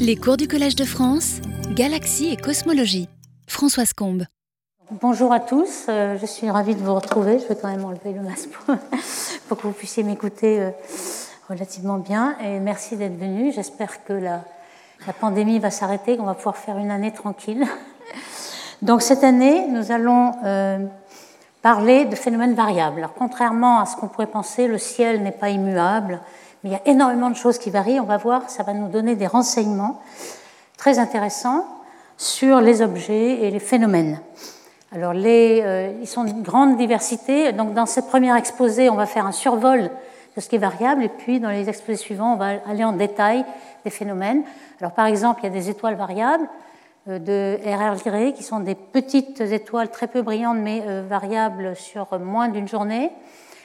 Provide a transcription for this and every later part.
Les cours du Collège de France, Galaxie et Cosmologie. Françoise Combe. Bonjour à tous, euh, je suis ravie de vous retrouver. Je vais quand même enlever le masque pour, que vous puissiez m'écouter euh, relativement bien. Et merci d'être venus. J'espère que la, pandémie va s'arrêter, qu'on va pouvoir faire une année tranquille. Donc cette année, nous allons euh, parler de phénomènes variables. Alors, contrairement à ce qu'on pourrait penser, le ciel n'est pas immuable mais il y a énormément de choses qui varient. On va voir, ça va nous donner des renseignements très intéressants sur les objets et les phénomènes. Alors, euh, ils sont d'une grande diversité. Donc, dans cette première exposé, on va faire un survol de ce qui est variable, et puis dans les exposés suivants, on va aller en détail des phénomènes. Alors, par exemple, il y a des étoiles variables euh, de RR qui sont des petites étoiles très peu brillantes, mais euh, variables sur moins d'une journée.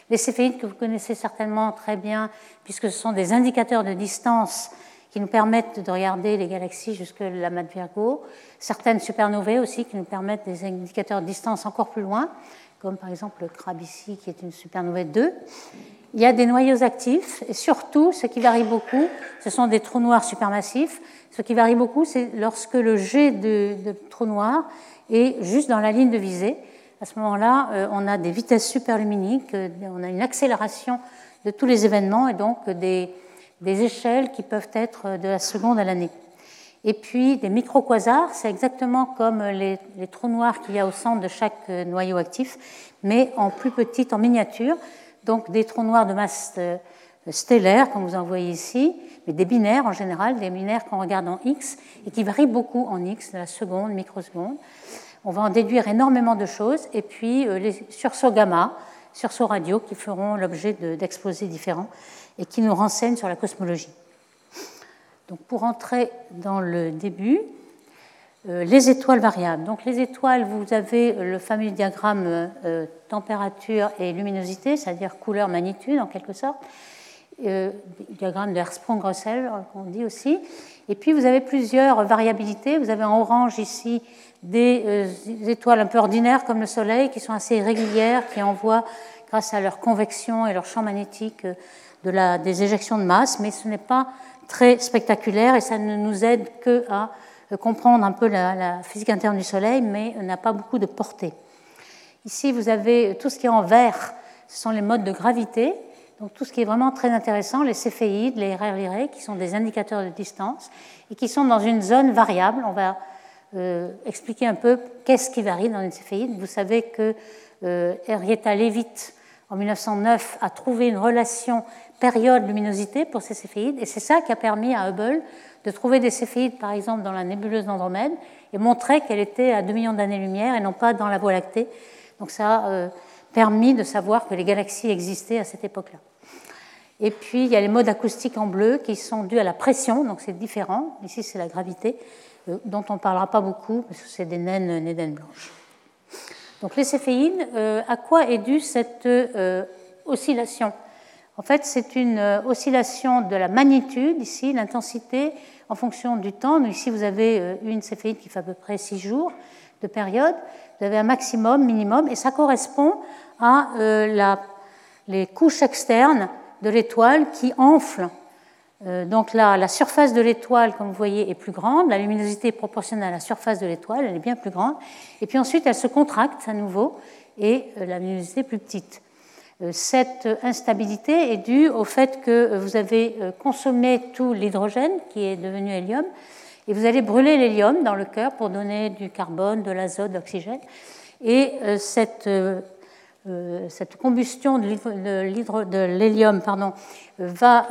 Les céphéides que vous connaissez certainement très bien, puisque ce sont des indicateurs de distance qui nous permettent de regarder les galaxies jusque la de Virgo. Certaines supernovae aussi qui nous permettent des indicateurs de distance encore plus loin, comme par exemple le CRAB ici qui est une supernovae 2. Il y a des noyaux actifs et surtout, ce qui varie beaucoup, ce sont des trous noirs supermassifs. Ce qui varie beaucoup, c'est lorsque le jet de, de trou noir est juste dans la ligne de visée. À ce moment-là, euh, on a des vitesses superluminiques, euh, on a une accélération de tous les événements et donc des, échelles qui peuvent être de la seconde à l'année. Et puis des microquasars, c'est exactement comme les, trous noirs qu'il y a au centre de chaque euh, noyau actif, mais en plus petit, en miniature. Donc des trous noirs de masse stellaire, comme vous en voyez ici, mais des binaires en général, des binaires qu'on regarde en X et qui varient beaucoup en X, de la seconde, microseconde. On va en déduire énormément de choses, et puis euh, les sursauts gamma, sursauts radio, qui feront l'objet d'exposés différents et qui nous renseignent sur la cosmologie. Donc pour entrer dans le début, euh, les étoiles variables. Donc les étoiles, vous avez le fameux diagramme euh, température et luminosité, c'est-à-dire couleur, magnitude en quelque sorte. diagramme de Hertzsprung-Russell, qu'on dit aussi. Et puis vous avez plusieurs variabilités. Vous avez en orange ici des euh, étoiles un peu ordinaires comme le Soleil, qui sont assez régulières, qui envoient, grâce à leur convection et leur champ magnétique, euh, des éjections de masse, mais ce n'est pas très spectaculaire et ça ne nous aide que à euh, comprendre un peu la, physique interne du Soleil, mais n'a pas beaucoup de portée. Ici, vous avez tout ce qui est en vert, ce sont les modes de gravité. Donc tout ce qui est vraiment très intéressant, les céphéides, les RR qui sont des indicateurs de distance et qui sont dans une zone variable. On va euh, expliquer un peu qu'est-ce qui varie dans une céphéide. Vous savez que euh, Henrietta Leavitt, en 1909, a trouvé une relation période-luminosité pour ces céphéides, et c'est ça qui a permis à Hubble de trouver des céphéides, par exemple, dans la nébuleuse d'Andromède, et montrer qu'elle était à 2 millions d'années-lumière et non pas dans la Voie lactée. Donc ça euh, permis de savoir que les galaxies existaient à cette époque-là. Et puis, il y a les modes acoustiques en bleu qui sont dus à la pression, donc c'est différent. Ici, c'est la gravité. Euh, dont on ne parlera pas beaucoup, parce que c'est des naines, naines blanches. Donc les céphéides, euh, à quoi est due cette euh, oscillation? En fait, c'est une oscillation de la magnitude, ici, l'intensité, en fonction du temps. ici, vous avez une céphéide qui fait à peu près 6 jours de période. Vous avez un maximum, minimum, et ça correspond à la, les couches externes de l'étoile qui enflent euh, donc là, la surface de l'étoile, comme vous voyez, est plus grande. La luminosité est proportionnelle à la surface de l'étoile, elle est bien plus grande. Et puis ensuite, elle se contracte à nouveau et euh, la luminosité est plus petite. Euh, cette instabilité est due au fait que vous avez consommé tout l'hydrogène qui est devenu hélium et vous allez brûler l'hélium dans le cœur pour donner du carbone, de l'azote, de l'oxygène. Et cette, cette combustion de l'hélium va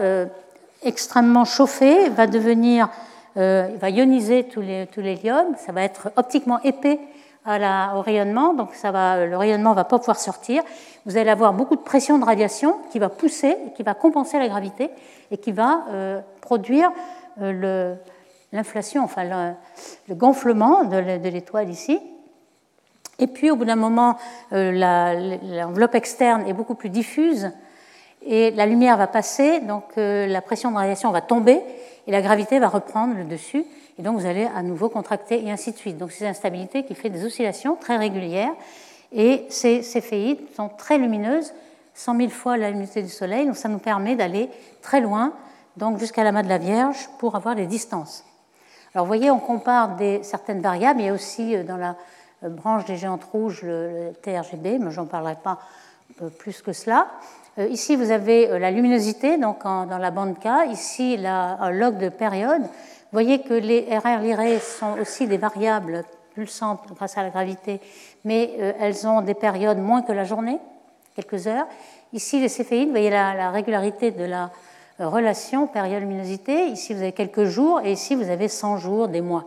extrêmement chauffé, va devenir, euh, va ioniser tout l'hélium, ça va être optiquement épais à la, au rayonnement, donc ça va, le rayonnement ne va pas pouvoir sortir. Vous allez avoir beaucoup de pression de radiation qui va pousser, qui va compenser la gravité et qui va euh, produire euh, l'inflation, enfin le, gonflement de l'étoile ici. Et puis au bout d'un moment, l'enveloppe externe est beaucoup plus diffuse et la lumière va passer, donc euh, la pression de radiation va tomber et la gravité va reprendre le dessus. Et donc vous allez à nouveau contracter et ainsi de suite. Donc c'est une instabilité qui fait des oscillations très régulières. Et ces céphéides sont très lumineuses, 100 000 fois la luminosité du Soleil. Donc ça nous permet d'aller très loin, donc jusqu'à la main de la Vierge, pour avoir les distances. Alors vous voyez, on compare certaines variables. Il y a aussi dans la branche des géantes rouges le, TRGB, mais j'en parlerai pas plus que cela. Ici, vous avez la luminosité donc dans la bande K. Ici, la, un log de période. Vous voyez que les RR lirées sont aussi des variables pulsantes grâce à la gravité, mais elles ont des périodes moins que la journée, quelques heures. Ici, les céphéides, vous voyez la, régularité de la euh, relation période-luminosité. Ici, vous avez quelques jours et ici, vous avez 100 jours, des mois.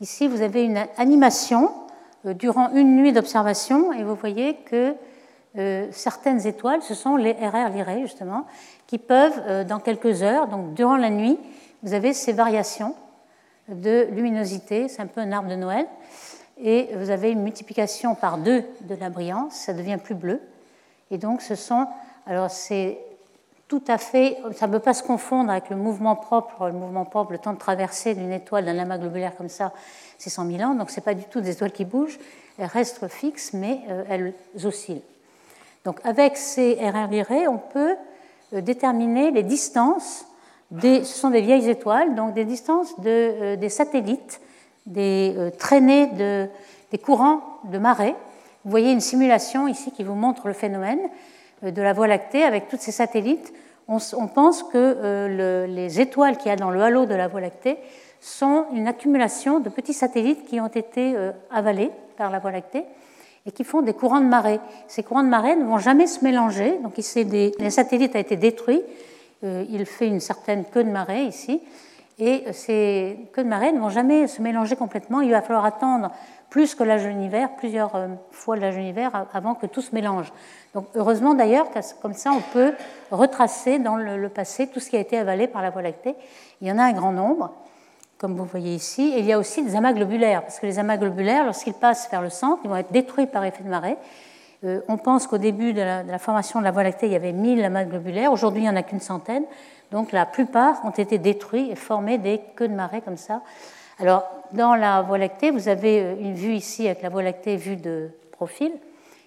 Ici, vous avez une animation euh, durant une nuit d'observation et vous voyez que euh, certaines étoiles, ce sont les RR lirées justement, qui peuvent, dans quelques heures, donc durant la nuit, vous avez ces variations de luminosité, c'est un peu un arbre de Noël, et vous avez une multiplication par deux de la brillance, ça devient plus bleu. Et donc, ce sont. Alors, c'est tout à fait. Ça ne peut pas se confondre avec le mouvement propre. Le mouvement propre, le temps de traversée d'une étoile, d'un amas globulaire comme ça, c'est 100 000 ans. Donc, ce n'est pas du tout des étoiles qui bougent. Elles restent fixes, mais euh, elles oscillent. Donc, avec ces RR lirées, on peut euh, déterminer les distances. Ce sont des vieilles étoiles, donc des distances de, euh, des satellites, des traînées de, des courants de marée vous voyez une simulation ici qui vous montre le phénomène de la Voie lactée avec tous ces satellites. On, pense que euh, les étoiles qu'il y a dans le halo de la Voie lactée sont une accumulation de petits satellites qui ont été euh, avalés par la Voie lactée et qui font des courants de marée. Ces courants de marée ne vont jamais se mélanger. Donc ici, des, les satellites a été détruit. il fait une certaine queue de marée ici. Et ces queues de marée ne vont jamais se mélanger complètement. Il va falloir attendre plus que l'âge de l'univers, plusieurs euh, fois l'âge de l'univers avant que tout se mélange. Donc heureusement d'ailleurs, comme ça on peut retracer dans le, passé tout ce qui a été avalé par la Voie lactée. Il y en a un grand nombre, comme vous voyez ici. Et il y a aussi des amas globulaires, parce que les amas globulaires, lorsqu'ils passent vers le centre, ils vont être détruits par effet de marée. Euh, on pense qu'au début de la, formation de la Voie lactée, il y avait 1000 amas globulaires. Aujourd'hui, il n'y en a qu'une centaine. Donc la plupart ont été détruits et formé des queues de marée comme ça. Alors, dans la Voie lactée, vous avez euh, une vue ici avec la Voie lactée vue de profil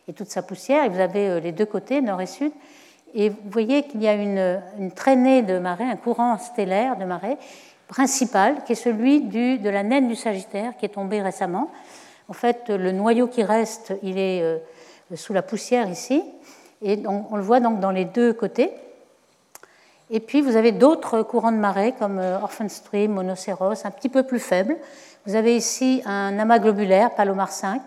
et toute sa poussière, et vous avez euh, les deux côtés, nord et sud. Et vous voyez qu'il y a une, traînée de marée, un courant stellaire de marée principal, qui est celui de la naine du Sagittaire, qui est tombée récemment. En fait, le noyau qui reste, il est euh, sous la poussière ici, et on le voit donc dans les deux côtés. Et puis vous avez d'autres courants de marée comme Orphanstream, Monoceros, un petit peu plus faibles, vous avez ici un amas globulaire, Palomar 5,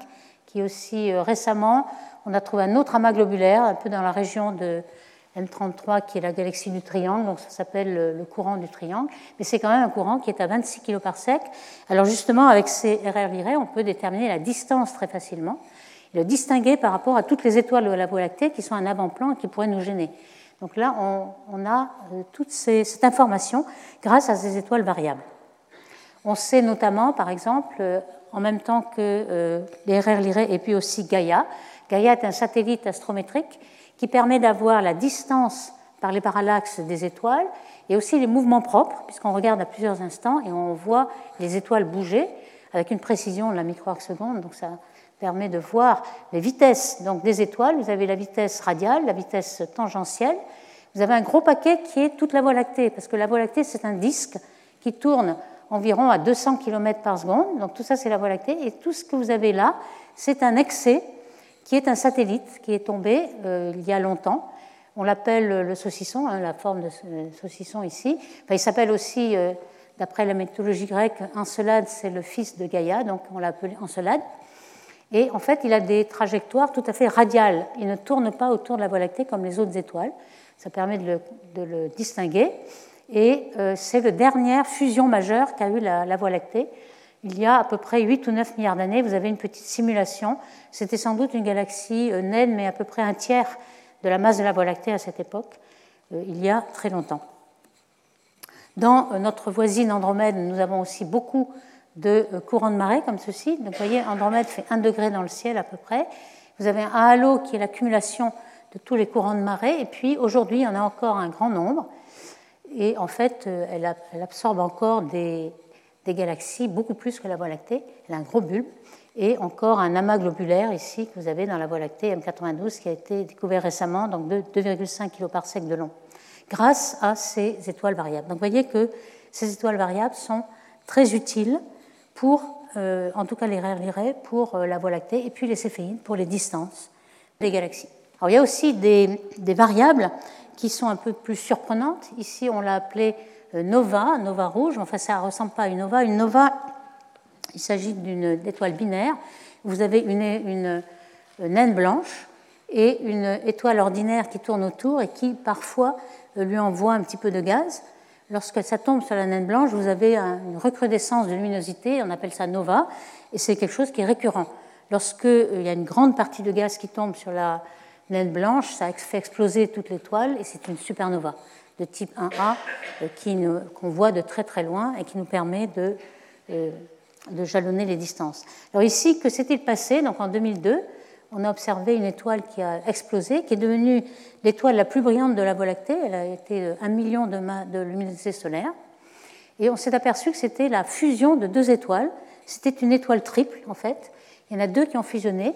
qui aussi euh, récemment, on a trouvé un autre amas globulaire, un peu dans la région de M33, qui est la galaxie du triangle, donc ça s'appelle le courant du triangle, mais c'est quand même un courant qui est à 26 kg par sec. Alors justement, avec ces RR lirées, on peut déterminer la distance très facilement, et le distinguer par rapport à toutes les étoiles de la Voie lactée qui sont un avant-plan et qui pourraient nous gêner. Donc là, on, a euh, toute cette information grâce à ces étoiles variables. On sait notamment, par exemple, euh, en même temps que euh, Lyrae et puis aussi Gaïa. Gaïa est un satellite astrométrique qui permet d'avoir la distance par les parallaxes des étoiles et aussi les mouvements propres, puisqu'on regarde à plusieurs instants et on voit les étoiles bouger avec une précision de la microarc seconde. Permet de voir les vitesses donc, des étoiles. Vous avez la vitesse radiale, la vitesse tangentielle. Vous avez un gros paquet qui est toute la Voie lactée, parce que la Voie lactée, c'est un disque qui tourne environ à 200 km par seconde. Donc tout ça, c'est la Voie lactée. Et tout ce que vous avez là, c'est un excès qui est un satellite qui est tombé euh, il y a longtemps. On l'appelle le saucisson, hein, la forme de saucisson ici. il s'appelle aussi, euh, d'après la mythologie grecque, Encelade, c'est le fils de Gaïa, donc on l'appelle Encelade. Et en fait, il a des trajectoires tout à fait radiales. Il ne tourne pas autour de la Voie lactée comme les autres étoiles. Ça permet de le, distinguer. Et euh, c'est la dernière fusion majeure qu'a eu la, Voie lactée. Il y a à peu près 8 ou 9 milliards d'années, vous avez une petite simulation. C'était sans doute une galaxie euh, naine, mais à peu près un tiers de la masse de la Voie lactée à cette époque, euh, il y a très longtemps. Dans notre voisine Andromède, nous avons aussi beaucoup de courants de marée comme ceci. Donc, vous voyez, Andromède fait 1 degré dans le ciel à peu près. Vous avez un halo qui est l'accumulation de tous les courants de marée. Et puis, aujourd'hui, il y en a encore un grand nombre. Et en fait, euh, elle, absorbe encore des, galaxies, beaucoup plus que la Voie lactée. Elle a un gros bulbe et encore un amas globulaire ici que vous avez dans la Voie lactée M92 qui a été découvert récemment, donc de 2,5 kg de long, grâce à ces étoiles variables. Donc vous voyez que ces étoiles variables sont très utiles pour, en tout cas les Lyrae pour la Voie lactée, et puis les céphéides pour les distances des galaxies. Alors, il y a aussi des, variables qui sont un peu plus surprenantes. Ici, on l'a appelé nova, nova rouge. Enfin, ça ne ressemble pas à une nova. Une nova, il s'agit d'une étoile binaire. Vous avez une, une, naine blanche et une étoile ordinaire qui tourne autour et qui parfois lui envoie un petit peu de gaz. Lorsque ça tombe sur la naine blanche, vous avez une recrudescence de luminosité, on appelle ça nova, et c'est quelque chose qui est récurrent. Lorsqu'il euh, y a une grande partie de gaz qui tombe sur la naine blanche, ça fait exploser toute l'étoile et c'est une supernova de type 1A euh, qu'on voit de très très loin et qui nous permet de, euh, de jalonner les distances. Alors ici, que s'est-il passé? Donc en 2002, on a observé une étoile qui a explosé, qui est devenue l'étoile la plus brillante de la Voie lactée. Elle a été un million de, de luminosité solaire. Et on s'est aperçu que c'était la fusion de deux étoiles. C'était une étoile triple, en fait. Il y en a deux qui ont fusionné.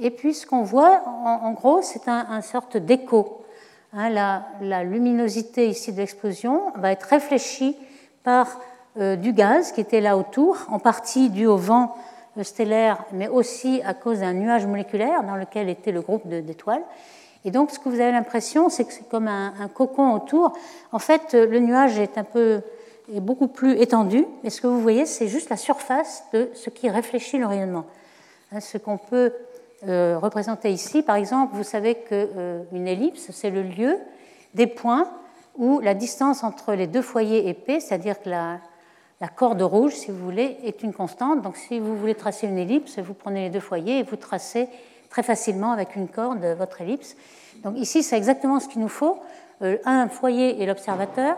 Et puis, ce qu'on voit, en, gros, c'est un, sorte d'écho. Hein, la, luminosité ici de l'explosion va être réfléchie par euh, du gaz qui était là autour, en partie dû au vent stellaire, mais aussi à cause d'un nuage moléculaire dans lequel était le groupe d'étoiles. Et donc, ce que vous avez l'impression, c'est que c'est comme un, cocon autour. En fait, euh, le nuage est un peu est beaucoup plus étendu, mais ce que vous voyez, c'est juste la surface de ce qui réfléchit le rayonnement. Hein, ce qu'on peut euh, représenter ici, par exemple, vous savez qu'une euh, ellipse, c'est le lieu des points où la distance entre les deux foyers épais, c'est-à-dire que la, la, corde rouge, si vous voulez, est une constante. Donc si vous voulez tracer une ellipse, vous prenez les deux foyers et vous tracez très facilement avec une corde votre ellipse. Donc ici, c'est exactement ce qu'il nous faut. Euh, un foyer est l'observateur,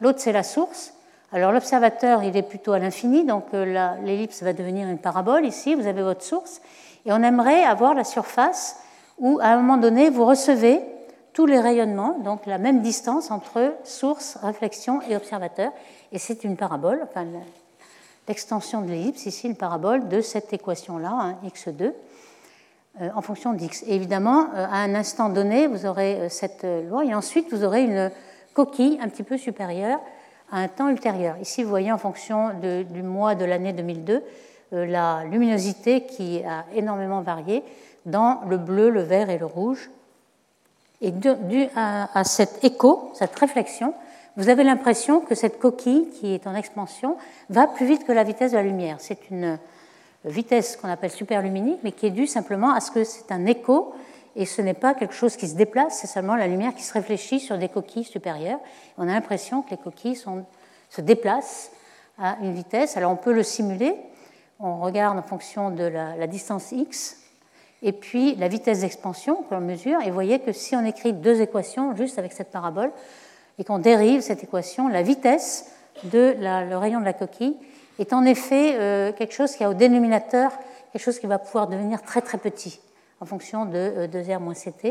l'autre c'est la source. Alors l'observateur, il est plutôt à l'infini, donc l'ellipse va devenir une parabole. Ici, vous avez votre source. Et on aimerait avoir la surface où, à un moment donné, vous recevez tous les rayonnements, donc la même distance entre source, réflexion et observateur. Et c'est une parabole, enfin, l'extension de l'ellipse, ici une parabole de cette équation-là, hein, x2, euh, en fonction d'x. évidemment, euh, à un instant donné, vous aurez euh, cette loi, et ensuite vous aurez une coquille un petit peu supérieure à un temps ultérieur. Ici, vous voyez en fonction du mois de l'année 2002, euh, la luminosité qui a énormément varié dans le bleu, le vert et le rouge. Et dû à, cet écho, cette réflexion, vous avez l'impression que cette coquille qui est en expansion va plus vite que la vitesse de la lumière. C'est une vitesse qu'on appelle superluminique, mais qui est due simplement à ce que c'est un écho et ce n'est pas quelque chose qui se déplace, c'est seulement la lumière qui se réfléchit sur des coquilles supérieures. On a l'impression que les coquilles se déplacent à une vitesse. Alors on peut le simuler on regarde en fonction de la, distance x et puis la vitesse d'expansion que l'on mesure. Et vous voyez que si on écrit deux équations juste avec cette parabole et qu'on dérive cette équation, la vitesse de le rayon de la coquille est en effet euh, quelque chose qui a au dénominateur quelque chose qui va pouvoir devenir très très petit en fonction de 2r euh, moins ct.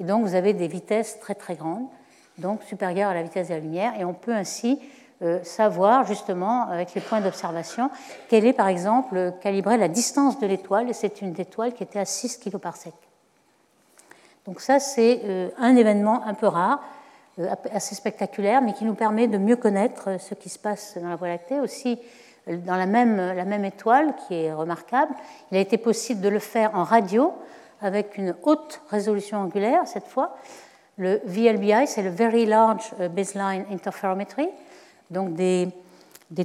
Et donc vous avez des vitesses très très grandes, donc supérieures à la vitesse de la lumière. Et on peut ainsi euh, savoir justement avec les points d'observation quelle est par exemple calibrer la distance de l'étoile et c'est une étoile qui était à 6 kg par. Donc ça c'est un événement un peu rare, assez spectaculaire, mais qui nous permet de mieux connaître ce qui se passe dans la Voie lactée. Aussi dans la même, étoile qui est remarquable, il a été possible de le faire en radio avec une haute résolution angulaire cette fois. Le VLBI, c'est le Very Large Baseline Interferometry donc des,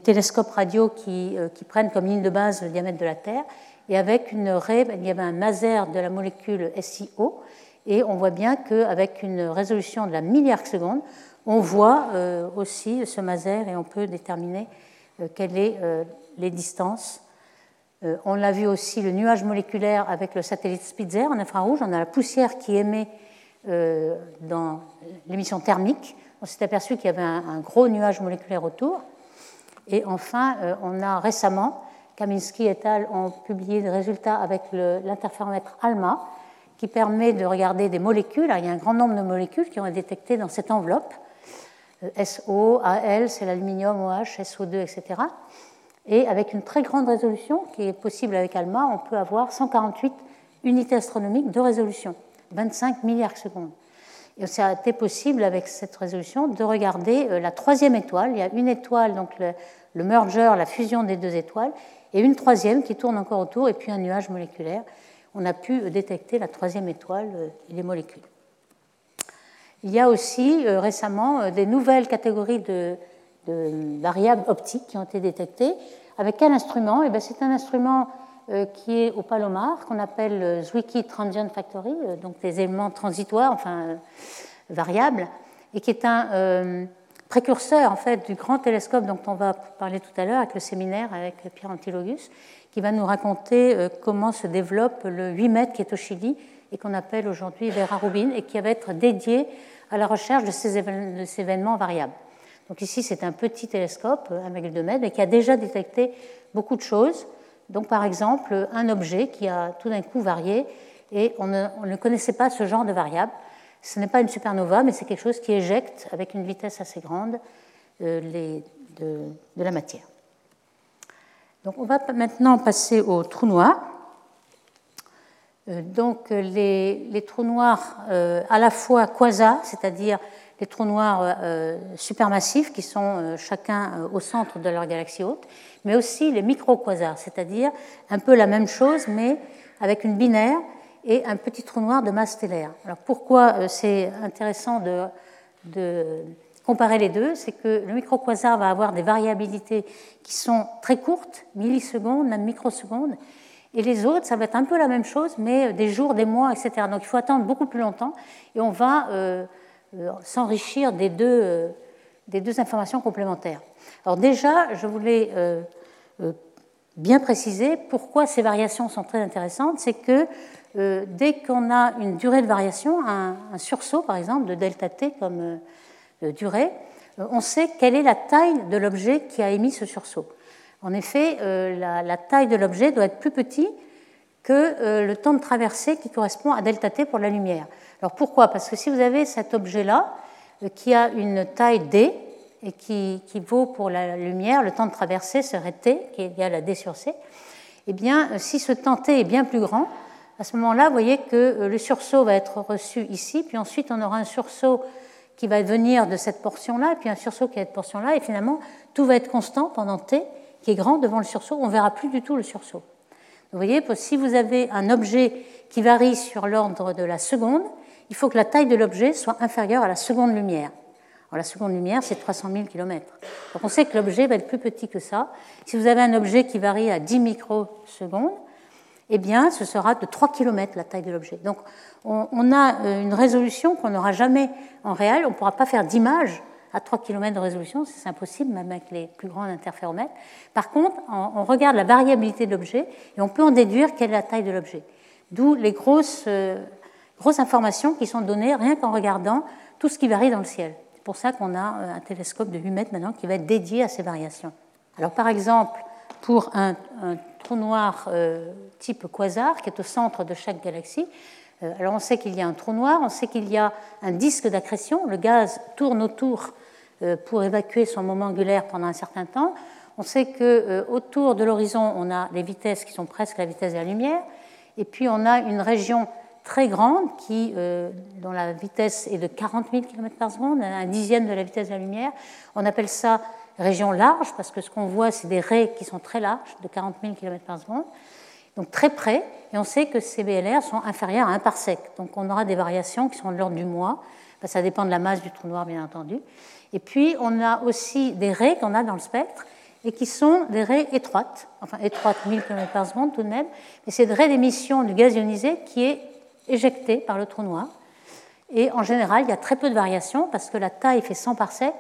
télescopes radio euh, qui, prennent comme ligne de base le diamètre de la Terre. Et avec une raie, il y avait un maser de la molécule SiO. Et on voit bien qu'avec une résolution de la milliard seconde, on voit euh, aussi ce maser et on peut déterminer euh, quelles sont les distances. On l'a vu aussi le nuage moléculaire avec le satellite Spitzer en infrarouge. On a la poussière qui émet dans l'émission thermique on s'est aperçu qu'il y avait un, gros nuage moléculaire autour. Et enfin, euh, on a récemment, Kaminski et al. ont publié des résultats avec l'interféromètre ALMA, qui permet de regarder des molécules. il y a un grand nombre de molécules qui ont été détectées dans cette enveloppe. Euh, SO, AL, c'est l'aluminium, OH, SO2, etc. Et avec une très grande résolution, qui est possible avec ALMA, on peut avoir 148 unités astronomiques de résolution, 25 milliards secondes. Et ça a été possible avec cette résolution de regarder euh, la troisième étoile. Il y a une étoile, donc le merger, la fusion des deux étoiles, et une troisième qui tourne encore autour, et puis un nuage moléculaire. On a pu détecter la troisième étoile et les molécules. Il y a aussi récemment des nouvelles catégories de, variables optiques qui ont été détectées. Avec quel instrument? Eh C'est un instrument qui est au Palomar, qu'on appelle Zwicky Transient Factory, donc des éléments transitoires, enfin variables, et qui est un euh, précurseur en fait du grand télescope dont on va parler tout à l'heure avec le séminaire avec Pierre Antilogus, qui va nous raconter euh, comment se développe le 8 mètres qui est au Chili et qu'on appelle aujourd'hui Vera Rubin et qui va être dédié à la recherche de ces, événements variables. Donc ici, c'est un petit télescope, 1,2 mètres, mais qui a déjà détecté beaucoup de choses. Donc par exemple, un objet qui a tout d'un coup varié et on ne connaissait pas ce genre de variable. Ce n'est pas une supernova, mais c'est quelque chose qui éjecte avec une vitesse assez grande euh, de, la matière. Donc on va maintenant passer aux trous noirs. Euh, donc les, trous noirs euh, à la fois quasars, c'est-à-dire les trous noirs supermassifs qui sont chacun au centre de leur galaxie haute, mais aussi les micro-quasars, c'est-à-dire un peu la même chose mais avec une binaire et un petit trou noir de masse stellaire. Alors pourquoi euh, c'est intéressant de, comparer les deux C'est que le microquasar va avoir des variabilités qui sont très courtes, millisecondes, même microsecondes, et les autres, ça va être un peu la même chose, mais euh, des jours, des mois, etc. Donc il faut attendre beaucoup plus longtemps, et on va euh, s'enrichir des deux, des deux informations complémentaires. Alors déjà, je voulais bien préciser pourquoi ces variations sont très intéressantes, c'est que euh, dès qu'on a une durée de variation, un, sursaut par exemple de delta t comme euh, durée, euh, on sait quelle est la taille de l'objet qui a émis ce sursaut. En effet, la, taille de l'objet doit être plus petite que le temps de traversée qui correspond à delta t pour la lumière. Alors pourquoi? Parce que si vous avez cet objet-là qui a une taille d et qui, vaut pour la lumière, le temps de traversée serait t, qui est égal à d sur c, eh bien, si ce temps t est bien plus grand, à ce moment-là, vous voyez que euh, le sursaut va être reçu ici, puis ensuite on aura un sursaut qui va venir de cette portion-là, puis un sursaut qui est de cette portion-là, et finalement tout va être constant pendant t, qui est grand devant le sursaut, on ne verra plus du tout le sursaut. Vous voyez, si vous avez un objet qui varie sur l'ordre de la seconde, il faut que la taille de l'objet soit inférieure à la seconde lumière. La seconde lumière, c'est 300 000 km. Donc on sait que l'objet va être plus petit que ça. Si vous avez un objet qui varie à 10 microsecondes, eh bien, ce sera de 3 km la taille de l'objet. Donc, on, a euh, une résolution qu'on n'aura jamais en réel. On ne pourra pas faire d'image à 3 km de résolution, c'est impossible, même avec les plus grands interféromètres. Par contre, on, regarde la variabilité de l'objet et on peut en déduire quelle est la taille de l'objet. D'où les grosses, euh, grosses informations qui sont données rien qu'en regardant tout ce qui varie dans le ciel. C'est pour ça qu'on a euh, un télescope de 8 mètres maintenant qui va être dédié à ces variations. Alors, par exemple, pour un, trou noir euh, type quasar qui est au centre de chaque galaxie. Euh, alors on sait qu'il y a un trou noir, on sait qu'il y a un disque d'accrétion, le gaz tourne autour euh, pour évacuer son moment angulaire pendant un certain temps. On sait que autour de l'horizon, on a les vitesses qui sont presque la vitesse de la lumière, et puis on a une région très grande qui, dont la vitesse est de 40 000 km par seconde, un dixième de la vitesse de la lumière. On appelle ça région large, parce que ce qu'on voit, c'est des raies qui sont très larges, de 40 000 km par seconde, donc très près, et on sait que ces BLR sont inférieurs à 1 parsec. Donc on aura des variations qui sont de l'ordre du mois, ça dépend de la masse du trou noir, bien entendu. Et puis on a aussi des raies qu'on a dans le spectre, et qui sont des raies étroites, enfin étroites 1000 km par seconde tout de même, mais c'est des raies d'émission du gaz ionisé qui est éjecté par le trou noir. Et en général, il y a très peu de variations parce que la taille fait 100 parsecs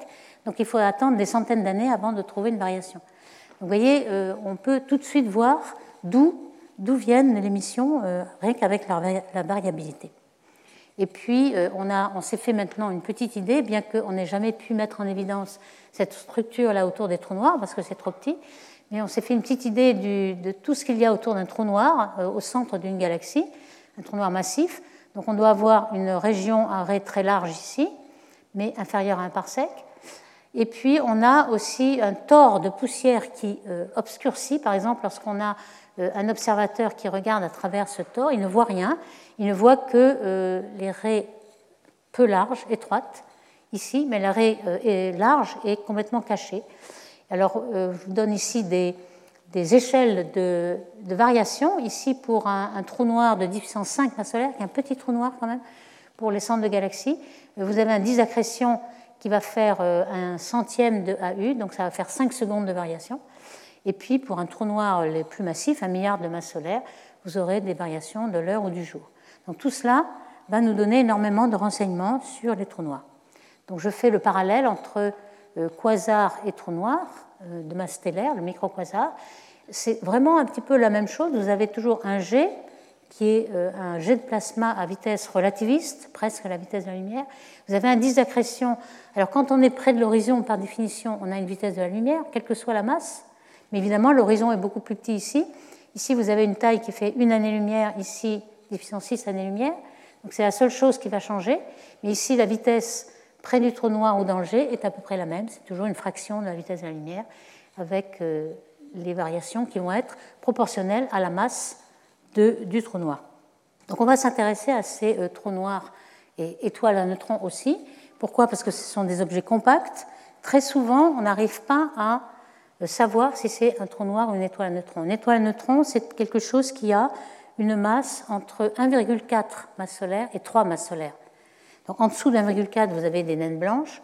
donc il faut attendre des centaines d'années avant de trouver une variation. vous voyez, euh, on peut tout de suite voir d'où, viennent les émissions, euh, rien qu'avec la, variabilité. Et puis, euh, on, s'est fait maintenant une petite idée, bien qu'on n'ait jamais pu mettre en évidence cette structure là autour des trous noirs, parce que c'est trop petit, mais on s'est fait une petite idée de tout ce qu'il y a autour d'un trou noir au centre d'une galaxie, un trou noir massif. Donc on doit avoir une région à ray très large ici, mais inférieure à un parsec. Et puis, on a aussi un tort de poussière qui euh, obscurcit. Par exemple, lorsqu'on a euh, un observateur qui regarde à travers ce tort, il ne voit rien. Il ne voit que euh, les raies peu larges, étroites, ici, mais la raie est large et complètement cachée. Alors, je vous donne ici des, échelles de, variation. Ici, pour un, trou noir de 10 puissance 5 masse solaire, qui est un petit trou noir quand même, pour les centres de galaxies, vous avez un 10 d'accrétion qui va faire un centième de AU, donc ça va faire 5 secondes de variation. Et puis, pour un trou noir les plus massifs, un milliard de masses solaires, vous aurez des variations de l'heure ou du jour. Donc tout cela va nous donner énormément de renseignements sur les trous noirs. Donc je fais le parallèle entre euh, quasar et trou noir euh, de masse stellaire, le micro-quasar. C'est vraiment un petit peu la même chose. Vous avez toujours un jet qui est euh, un jet de plasma à vitesse relativiste, presque à la vitesse de la lumière. Vous avez un disque d'accrétion. Alors quand on est près de l'horizon, par définition, on a une vitesse de la lumière, quelle que soit la masse. Mais évidemment, l'horizon est beaucoup plus petit ici. Ici, vous avez une taille qui fait une année-lumière, ici, 10 puissance 6 années-lumière. Donc c'est la seule chose qui va changer. Mais ici, la vitesse près du trou noir ou danger est à peu près la même. C'est toujours une fraction de la vitesse de la lumière, avec euh, les variations qui vont être proportionnelles à la masse de, du trou noir. Donc on va s'intéresser à ces euh, trous noirs et étoiles à neutrons aussi. Pourquoi? Parce que ce sont des objets compacts. Très souvent, on n'arrive pas à savoir si c'est un trou noir ou une étoile à neutrons. Une étoile à neutrons, c'est quelque chose qui a une masse entre 1,4 masse solaire et 3 masses solaires. Donc en dessous d'1,4, vous avez des naines blanches,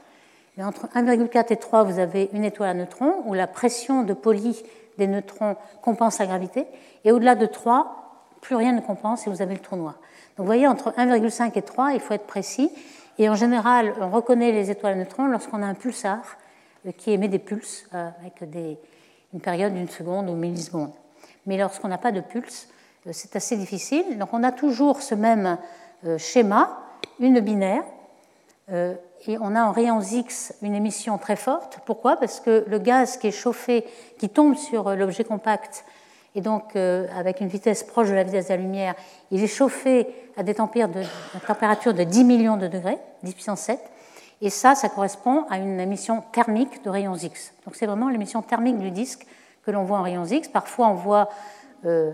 mais entre 1,4 et 3, vous avez une étoile à neutrons où la pression de poli des neutrons compense la gravité, et au-delà de 3, plus rien ne compense et vous avez le trou noir. Donc vous voyez, entre 1,5 et 3, il faut être précis, et en général, on reconnaît les étoiles à neutrons lorsqu'on a un pulsar euh, qui émet des pulses euh, avec une période d'une seconde ou milliseconde. Mais lorsqu'on n'a pas de pulse, euh, c'est assez difficile. Donc on a toujours ce même schéma, une binaire, et on a en rayons X une émission très forte. Pourquoi? Parce que le gaz qui est chauffé, qui tombe sur l'objet compact, et donc avec une vitesse proche de la vitesse de la lumière, il est chauffé à des températures de 10 millions de degrés, 10 puissance 7, et ça, ça correspond à une émission thermique de rayons X. Donc c'est vraiment l'émission thermique du disque que l'on voit en rayons X. Parfois, on voit euh,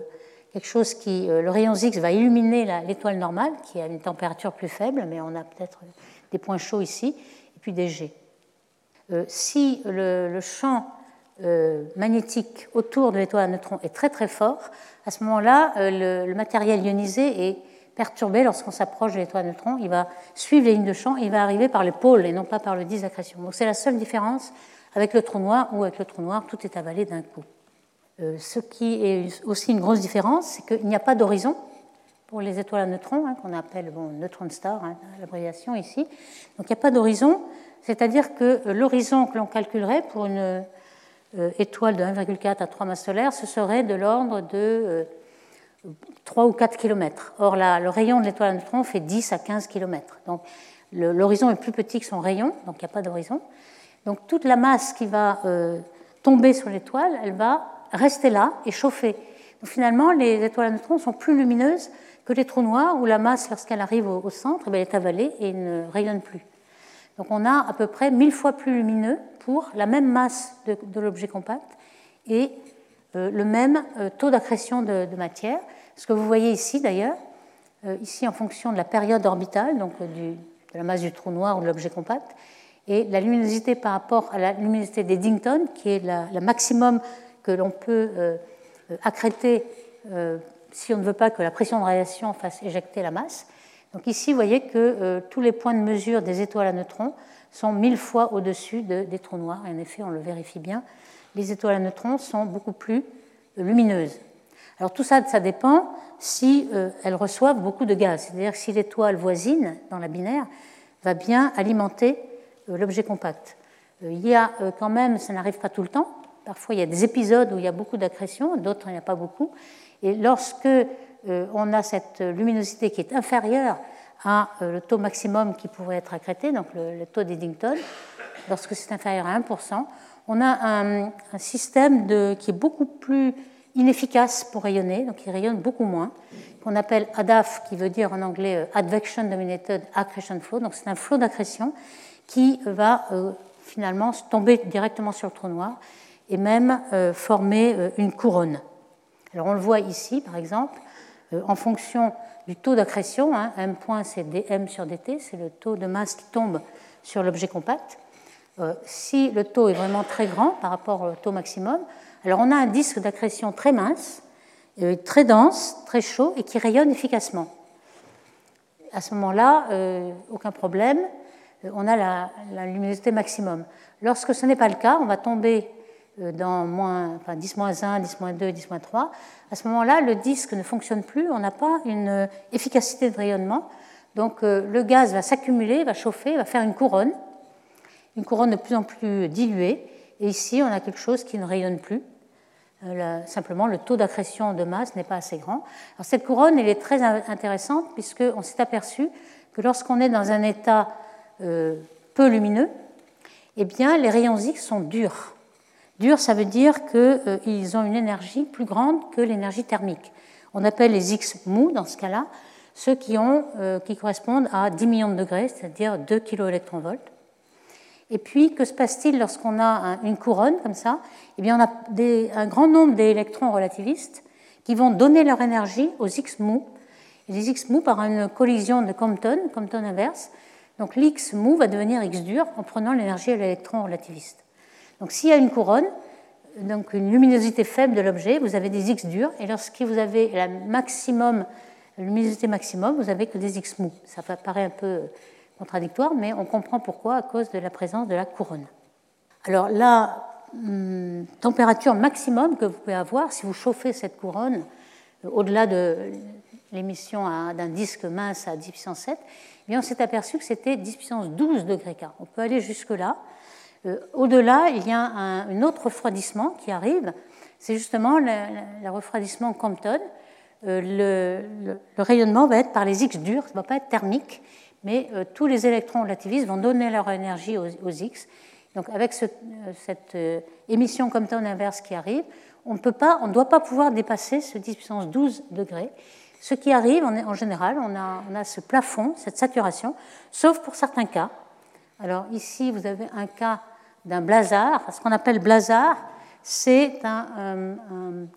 quelque chose qui, euh, le rayon X va illuminer l'étoile normale, qui a une température plus faible, mais on a peut-être des points chauds ici, et puis des G. Euh, si le, champ magnétique autour de l'étoile à neutrons est très très fort, à ce moment-là, le, le matériel ionisé est perturbé lorsqu'on s'approche de l'étoile à neutrons. Il va suivre les lignes de champ, il va arriver par les pôles et non pas par le disque d'accrétion. Donc c'est la seule différence avec le trou noir, où avec le trou noir, tout est avalé d'un coup. Euh, ce qui est aussi une grosse différence, c'est qu'il n'y a pas d'horizon pour les étoiles à neutrons, hein, qu'on appelle bon, neutron star, hein, l'abréviation ici. Donc il n'y a pas d'horizon, c'est-à-dire que l'horizon que l'on calculerait pour une euh, étoile de 1,4 à 3 masses solaires, ce serait de l'ordre de euh, 3 ou 4 km. Or, le rayon de l'étoile à neutrons fait 10 à 15 km. Donc, l'horizon est plus petit que son rayon, donc il n'y a pas d'horizon. Donc, toute la masse qui va euh, tomber sur l'étoile, elle va rester là et chauffer. Donc, finalement, les étoiles à neutrons sont plus lumineuses que les trous noirs où la masse, lorsqu'elle arrive au, centre, eh elle est avalée et ne rayonne plus. Donc, on a à peu près 1000 fois plus lumineux pour la même masse de, l'objet compact et euh, le même euh, taux d'accrétion de, matière. Ce que vous voyez ici d'ailleurs, euh, ici en fonction de la période orbitale, donc de la masse du trou noir ou de l'objet compact, et la luminosité par rapport à la luminosité d'Eddington, qui est la, maximum que l'on peut accréter si on ne veut pas que la pression de radiation fasse éjecter la masse. Donc ici, vous voyez que tous les points de mesure des étoiles à neutrons sont mille fois au-dessus des trous noirs. Et en effet, on le vérifie bien, les étoiles à neutrons sont beaucoup plus lumineuses. Alors tout ça, ça dépend si euh, elles reçoivent beaucoup de gaz. C'est-à-dire si l'étoile voisine dans la binaire va bien alimenter euh, l'objet compact. Euh, il y a quand même, ça n'arrive pas tout le temps. Parfois, il y a des épisodes où il y a beaucoup d'accrétion, d'autres, il n'y a pas beaucoup. Et lorsque on a cette luminosité qui est inférieure à le taux maximum qui pourrait être accrété, donc le, taux d'Eddington, lorsque c'est inférieur à 1%, on a un, système qui est beaucoup plus inefficace pour rayonner, donc il rayonne beaucoup moins, qu'on appelle ADAF, qui veut dire en anglais euh, Advection Dominated Accretion Flow. Donc c'est un flot d'accrétion qui va euh, finalement tomber directement sur le trou noir et même euh, former une couronne. Alors on le voit ici, par exemple, en fonction du taux d'accrétion, hein, M point c'est dm sur dt, c'est le taux de masse qui tombe sur l'objet compact. si le taux est vraiment très grand par rapport au taux maximum, alors on a un disque d'accrétion très mince, très dense, très chaud et qui rayonne efficacement. À ce moment-là, aucun problème, on a la, luminosité maximum. Lorsque ce n'est pas le cas, on va tomber dans moins, 10-1, 10-2, 10-3. À ce moment-là, le disque ne fonctionne plus, on n'a pas une efficacité de rayonnement. Donc le gaz va s'accumuler, va chauffer, va faire une couronne, une couronne de plus en plus diluée. Et ici, on a quelque chose qui ne rayonne plus. Euh, simplement, le taux d'accrétion de masse n'est pas assez grand. Alors, cette couronne, elle est très intéressante puisqu'on s'est aperçu que lorsqu'on est dans un état euh, peu lumineux, eh bien, les rayons X sont durs. Durs, ça veut dire qu'ils euh, ont une énergie plus grande que l'énergie thermique. On appelle les X mous dans ce cas-là, ceux qui, qui correspondent à 10 millions de degrés, c'est-à-dire 2 kV. Et puis, que se passe-t-il lorsqu'on a une couronne comme ça? Eh bien, on a un grand nombre d'électrons relativistes qui vont donner leur énergie aux X mous. Les X mous par une collision de Compton, Compton inverse. Donc, l'X mou va devenir X dur en prenant l'énergie de l'électron relativiste. Donc, s'il y a une couronne, donc une luminosité faible de l'objet, vous avez des X durs. Et lorsque vous avez la luminosité maximum, vous avez que des X mous. Ça paraît un peu contradictoire, mais on comprend pourquoi à cause de la présence de la couronne. Alors la hum, température maximum que vous pouvez avoir si vous chauffez cette couronne euh, au-delà de l'émission d'un disque mince à 10 puissance 7, eh bien on s'est aperçu que c'était 10 puissance 12 degrés K. On peut aller jusque-là. Euh, au-delà, il y a un, autre refroidissement qui arrive. C'est justement le, refroidissement Compton. Euh, le, rayonnement va être par les X durs, ça ne va pas être thermique mais euh, tous les électrons relativistes vont donner leur énergie aux, X. Donc avec cette émission Compton inverse qui arrive, on ne doit pas pouvoir dépasser ce 10 puissance 12 degrés. Ce qui arrive, en général, on a, ce plafond, cette saturation, sauf pour certains cas. Alors ici, vous avez un cas d'un blazar. Ce qu'on appelle blazar, c'est un,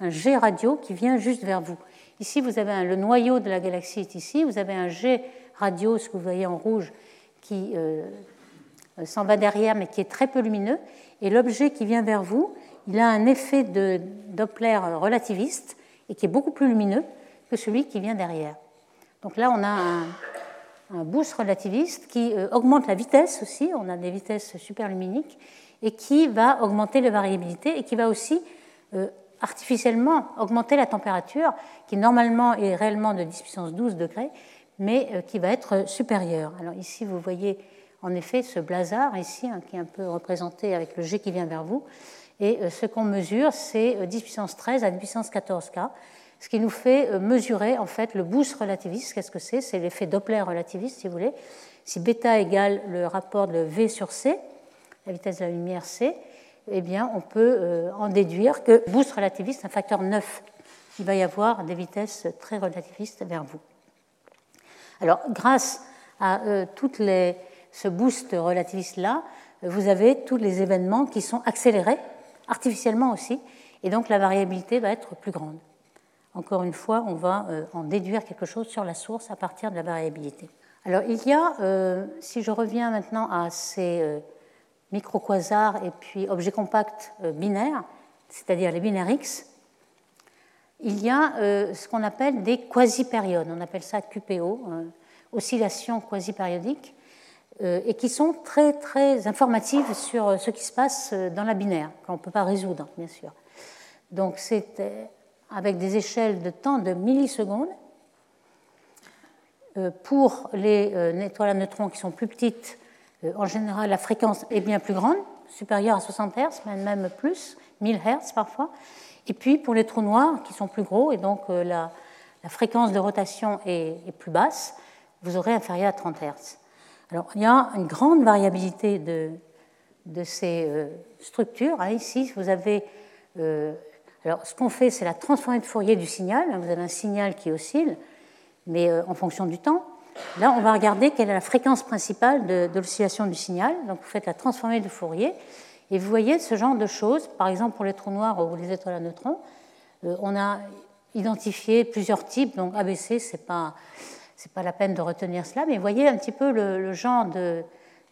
jet radio qui vient juste vers vous. Ici, vous avez le noyau de la galaxie est ici, vous avez un jet radio, ce que vous voyez en rouge, qui euh, s'en va derrière, mais qui est très peu lumineux. Et l'objet qui vient vers vous, il a un effet de Doppler relativiste et qui est beaucoup plus lumineux que celui qui vient derrière. Donc là, on a un, boost relativiste qui euh, augmente la vitesse aussi, on a des vitesses superluminiques, et qui va augmenter la variabilité et qui va aussi euh, artificiellement augmenter la température, qui normalement est réellement de 10 puissance 12 degrés, mais euh, qui va être supérieure. Alors ici, vous voyez en effet ce blazar, ici, hein, qui est un peu représenté avec le G qui vient vers vous. Et ce qu'on mesure, c'est 10 euh, puissance 13 à 10 puissance 14 K, ce qui nous fait mesurer en fait le boost relativiste. Qu'est-ce que c'est? C'est l'effet Doppler relativiste, si vous voulez. Si bêta égale le rapport de V sur C, la vitesse de la lumière C, eh bien, on peut euh, en déduire que boost relativiste, un facteur 9, il va y avoir des vitesses très relativistes vers vous. Alors, grâce à euh, toutes les, ce boost relativiste-là, vous avez tous les événements qui sont accélérés, artificiellement aussi, et donc la variabilité va être plus grande. Encore une fois, on va euh, en déduire quelque chose sur la source à partir de la variabilité. Alors, il y a, si je reviens maintenant à ces microquasars et puis objets compacts euh, binaires, c'est-à-dire les binaires X, il y a euh, ce qu'on appelle des quasi-périodes, on appelle ça QPO, euh, oscillations quasi-périodiques, et qui sont très très informatives sur ce qui se passe dans la binaire, qu'on ne peut pas résoudre, bien sûr. Donc c'est avec des échelles de temps de millisecondes. Pour les étoiles à neutrons qui sont plus petites, euh, en général, la fréquence est bien plus grande, supérieure à 60 Hz, même plus, 1000 Hz parfois. Et puis pour les trous noirs qui sont plus gros, et donc euh, la, fréquence de rotation est, plus basse, vous aurez inférieur à 30 Hz. Alors il y a une grande variabilité de, ces euh, structures. Hein, ici, vous avez. Alors ce qu'on fait, c'est la transformée de Fourier du signal. Vous avez un signal qui oscille, mais en fonction du temps. Là, on va regarder quelle est la fréquence principale de, l'oscillation du signal. Donc, vous faites la transformée de Fourier et vous voyez ce genre de choses. Par exemple, pour les trous noirs ou les étoiles à neutrons, euh, on a identifié plusieurs types. Donc, ABC, ce n'est pas, pas la peine de retenir cela, mais vous voyez un petit peu le, genre de,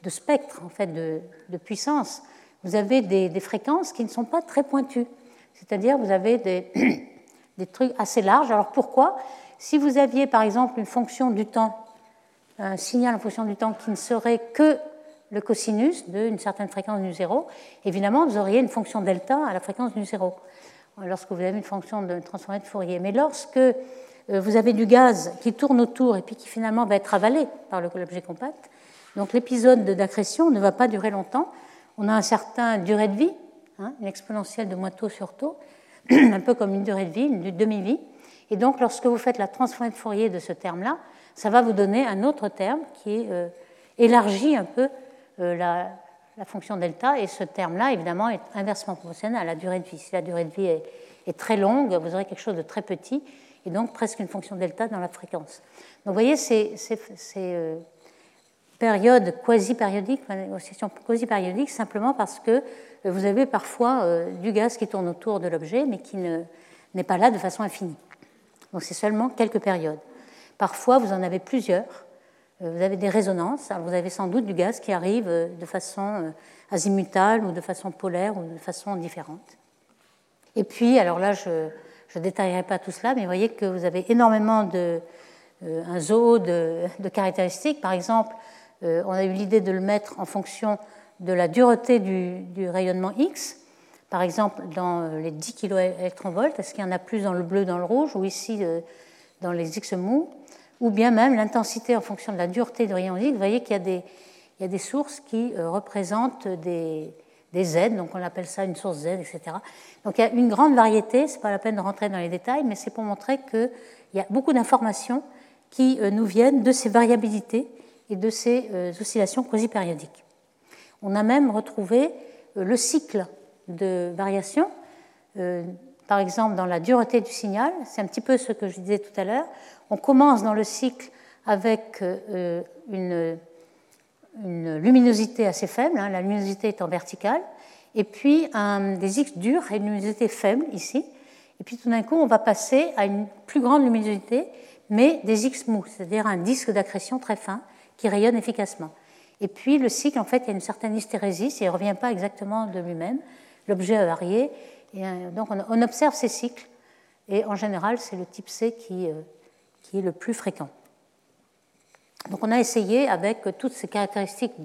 spectre en fait, de, puissance, vous avez des, fréquences qui ne sont pas très pointues. C'est-à-dire vous avez des, trucs assez larges. Alors pourquoi Si vous aviez par exemple une fonction du temps, un signal en fonction du temps qui ne serait que le cosinus d'une certaine fréquence nu 0, évidemment, vous auriez une fonction delta à la fréquence nu 0, lorsque vous avez une fonction de transformée de Fourier. Mais lorsque euh, vous avez du gaz qui tourne autour et puis qui finalement va être avalé par l'objet compact, donc l'épisode d'accrétion ne va pas durer longtemps. On a un certain durée de vie, hein, une exponentielle de moins taux sur taux, un peu comme une durée de vie, une demi-vie. Et donc lorsque vous faites la transformée de Fourier de ce terme-là, ça va vous donner un autre terme qui euh, élargi un peu euh, la, fonction delta, et ce terme-là, évidemment, est inversement proportionnel à la durée de vie. Si la durée de vie est, très longue, vous aurez quelque chose de très petit, et donc presque une fonction delta dans la fréquence. Donc vous voyez, ces, euh, périodes quasi-périodiques, négociations quasi-périodiques, simplement parce que euh, vous avez parfois du gaz qui tourne autour de l'objet, mais qui n'est pas là de façon infinie. Donc c'est seulement quelques périodes. Parfois, vous en avez plusieurs, euh, vous avez des résonances. vous avez sans doute du gaz qui arrive euh, de façon euh, azimutale ou de façon polaire ou de façon différente. Et puis, alors là, je ne détaillerai pas tout cela, mais vous voyez que vous avez énormément de un zoo de, caractéristiques. Par exemple, on a eu l'idée de le mettre en fonction de la dureté du, rayonnement X. Par exemple, dans les 10 kV, est-ce qu'il y en a plus dans le bleu, dans le rouge, ou ici dans les X mous? Ou bien même l'intensité en fonction de la dureté du rayon X. Vous voyez qu'il y a des, il y a des sources qui euh, représentent des, des Z, donc on appelle ça une source Z, etc. Donc il y a une grande variété, ce n'est pas la peine de rentrer dans les détails, mais c'est pour montrer qu'il y a beaucoup d'informations qui euh, nous viennent de ces variabilités et de ces euh, oscillations quasi-périodiques. On a même retrouvé le cycle de variation, par exemple dans la dureté du signal, c'est un petit peu ce que je disais tout à l'heure, on commence dans le cycle avec euh, une, luminosité assez faible, hein, la luminosité étant verticale, et puis des X durs et une luminosité faible ici. Et puis tout d'un coup, on va passer à une plus grande luminosité, mais des X mous, c'est-à-dire un disque d'accrétion très fin qui rayonne efficacement. Et puis le cycle, en fait, il y a une certaine hystérésie, il ne revient pas exactement de lui-même. L'objet a varié. Et euh, donc on, observe ces cycles. Et en général, c'est le type C qui, euh, qui est le plus fréquent. Donc on a essayé, avec toutes ces caractéristiques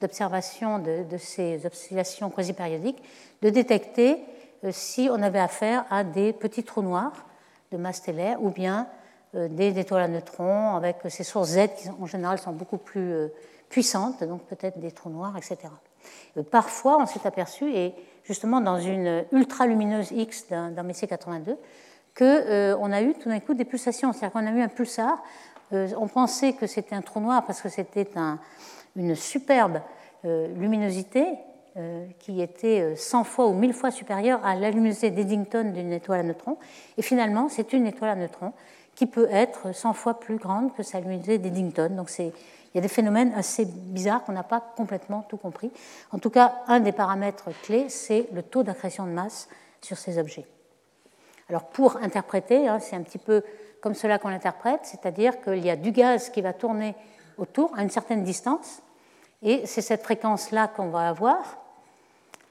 d'observation de, ces oscillations quasi-périodiques, de détecter euh, si on avait affaire à des petits trous noirs de masse stellaire ou bien des étoiles à neutrons avec ces sources Z qui en général sont beaucoup plus euh, puissantes, donc peut-être des trous noirs, etc. Parfois, on s'est aperçu, et justement dans une ultra-lumineuse X d'un Messier 82, qu'on euh, a eu tout d'un coup des pulsations. C'est-à-dire qu'on a eu un pulsar. Euh, on pensait que c'était un trou noir parce que c'était une superbe euh, luminosité qui était 100 fois ou 1000 fois supérieure à la luminosité d'Eddington d'une étoile à neutrons. Et finalement, c'est une étoile à neutrons qui peut être 100 fois plus grande que sa luminosité d'Eddington. Donc il y a des phénomènes assez bizarres qu'on n'a pas complètement tout compris. En tout cas, un des paramètres clés, c'est le taux d'accrétion de masse sur ces objets. Alors pour interpréter, hein, c'est un petit peu comme cela qu'on l'interprète, c'est-à-dire qu'il y a du gaz qui va tourner autour à une certaine distance, et c'est cette fréquence-là qu'on va avoir.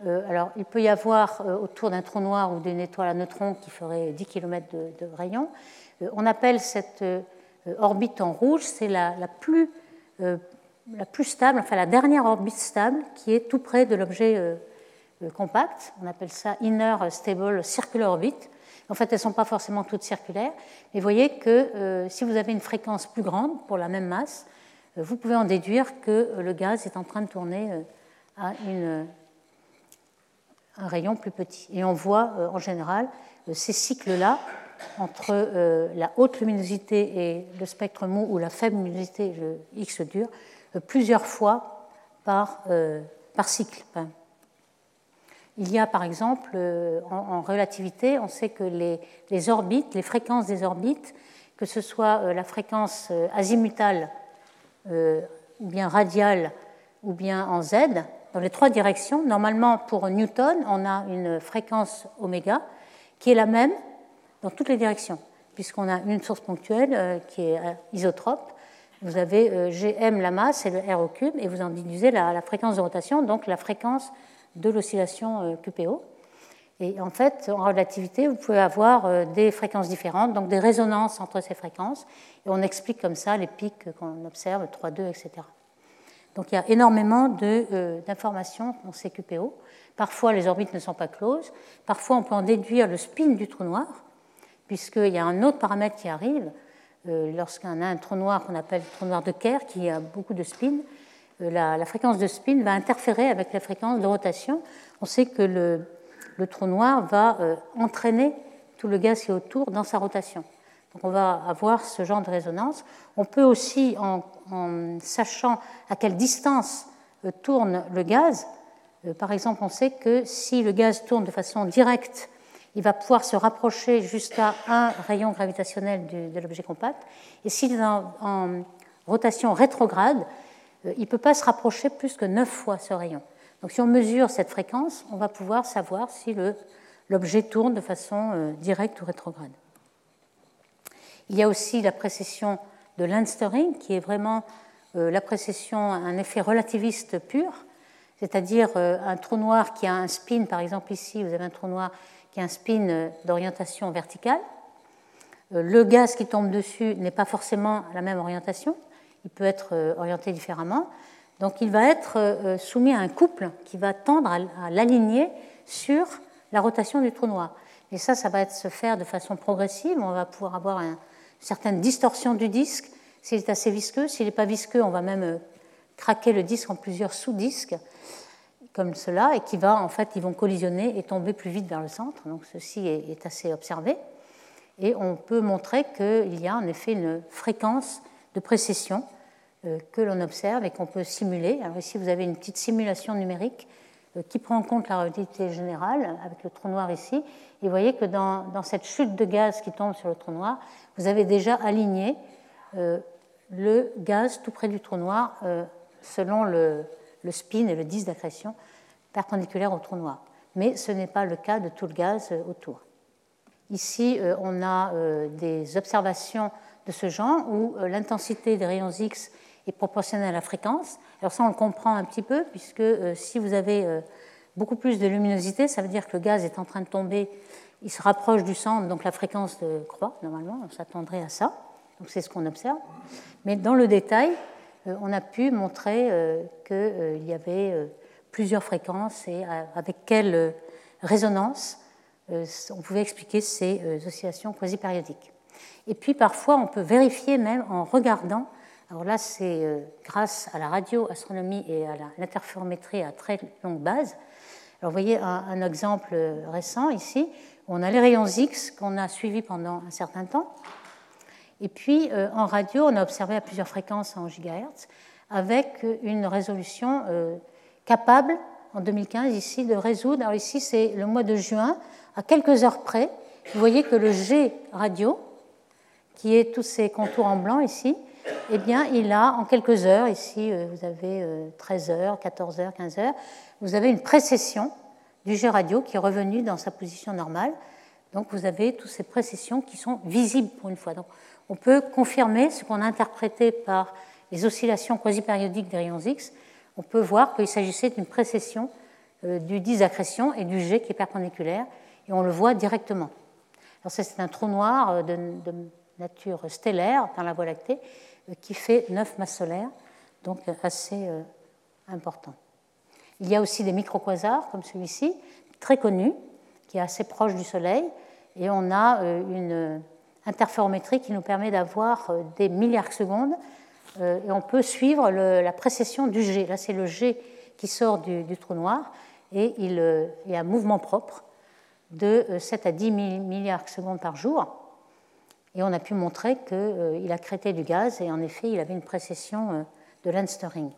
Euh, alors il peut y avoir euh, autour d'un trou noir ou d'une étoile à neutrons qui ferait 10 km de, rayon. Euh, on appelle cette orbite en rouge, c'est la, plus, la plus stable, enfin la dernière orbite stable qui est tout près de l'objet compact. On appelle ça Inner Stable Circular Orbit. En fait, elles ne sont pas forcément toutes circulaires, mais vous voyez que euh, si vous avez une fréquence plus grande pour la même masse, euh, vous pouvez en déduire que euh, le gaz est en train de tourner à un rayon plus petit. Et on voit en général ces cycles-là entre la haute luminosité et le spectre mou ou la faible luminosité, le X dur, plusieurs fois par, par cycle. Il y a par exemple, euh, en, relativité, on sait que les, orbites, les fréquences des orbites, que ce soit euh, la fréquence euh, azimutale ou bien radiale ou bien en Z, dans les trois directions, normalement pour Newton, on a une fréquence oméga qui est la même dans toutes les directions, puisqu'on a une source ponctuelle qui est isotrope, Vous avez Gm la masse et le R au cube, et vous en déduisez la, fréquence de rotation, donc la fréquence de l'oscillation QPO. Et en fait, en relativité, vous pouvez avoir des fréquences différentes, donc des résonances entre ces fréquences, et on explique comme ça les pics qu'on observe, 3, 2, etc. Donc il y a énormément d'informations dans ces QPO. Parfois, les orbites ne sont pas closes. Parfois, on peut en déduire le spin du trou noir, puisqu'il y a un autre paramètre qui arrive. Euh, lorsqu'on a un trou noir qu'on appelle le trou noir de Kerr, qui a beaucoup de spin, euh, la, fréquence de spin va interférer avec la fréquence de rotation. On sait que le, trou noir va euh, entraîner tout le gaz qui est autour dans sa rotation. Donc on va avoir ce genre de résonance. On peut aussi, en, sachant à quelle distance tourne le gaz, par exemple, on sait que si le gaz tourne de façon directe, il va pouvoir se rapprocher jusqu'à un rayon gravitationnel de l'objet compact. Et s'il est en, rotation rétrograde, euh, il ne peut pas se rapprocher plus que 9 fois ce rayon. Donc si on mesure cette fréquence, on va pouvoir savoir si l'objet tourne de façon euh, directe ou rétrograde. Il y a aussi la précession de Leinstering, qui est vraiment la précession, un effet relativiste pur c'est-à-dire euh, un trou noir qui a un spin, par exemple ici, vous avez un trou noir qui a un spin euh, d'orientation verticale. Euh, le gaz qui tombe dessus n'est pas forcément à la même orientation, il peut être orienté différemment. Donc il va être soumis à un couple qui va tendre à l'aligner sur la rotation du trou noir. Et ça, ça va se faire de façon progressive. On va pouvoir avoir une certaine distorsion du disque s'il est assez visqueux. S'il n'est pas visqueux, on va même craquer le disque en plusieurs sous-disques comme cela et qui va en fait ils vont collisionner et tomber plus vite vers le centre. Donc ceci est, assez observé et on peut montrer qu'il y a en effet une fréquence de précession euh, que l'on observe et qu'on peut simuler. Alors ici vous avez une petite simulation numérique euh, qui prend en compte la relativité générale avec le trou noir ici. Et vous voyez que dans, cette chute de gaz qui tombe sur le trou noir, vous avez déjà aligné euh, le gaz tout près du trou noir selon le, le spin et le disque d'accrétion perpendiculaire au trou noir. Mais ce n'est pas le cas de tout le gaz euh, autour. Ici, euh, on a euh, des observations de ce genre où l'intensité des rayons X est proportionnelle à la fréquence. Alors ça, on le comprend un petit peu, puisque si vous avez beaucoup plus de luminosité, ça veut dire que le gaz est en train de tomber, il se rapproche du centre, donc la fréquence croît, normalement, on s'attendrait à ça. Donc c'est ce qu'on observe. Mais dans le détail, on a pu montrer euh, qu'il euh, y avait plusieurs fréquences et avec quelle résonance on pouvait expliquer ces oscillations quasi-périodiques. Et puis parfois, on peut vérifier même en regardant. Alors là, c'est grâce à la radioastronomie et à l'interférométrie à très longue base. Alors vous voyez un, exemple récent ici. On a les rayons X qu'on a suivis pendant un certain temps. Et puis euh, en radio, on a observé à plusieurs fréquences en gigahertz avec une résolution euh, capable en 2015 ici de résoudre. Alors ici c'est le mois de juin, à quelques heures près. Vous voyez que le G radio, qui est tous ces contours en blanc ici, eh bien, il a en quelques heures, ici euh, vous avez 13 heures, 14 heures, 15 heures, vous avez une précession du G radio qui est revenu dans sa position normale. Donc vous avez toutes ces précessions qui sont visibles pour une fois. On peut confirmer ce qu'on a interprété par les oscillations quasi-périodiques des rayons X. On peut voir qu'il s'agissait d'une précession euh, du disaccrétion et du G qui est perpendiculaire, et on le voit directement. Alors c'est un trou noir euh, de, nature stellaire dans la Voie lactée euh, qui fait 9 masses solaires, donc assez important. Il y a aussi des microquasars comme celui-ci, très connu, qui est assez proche du Soleil, et on a une interférométrie qui nous permet d'avoir euh, des milliards secondes euh, et on peut suivre la précession du G. Là, c'est le G qui sort du, trou noir et il, euh, y a un mouvement propre de 7 à 10 milliards secondes par jour. Et on a pu montrer qu'il a créé du gaz et en effet, il avait une précession de Leinstering.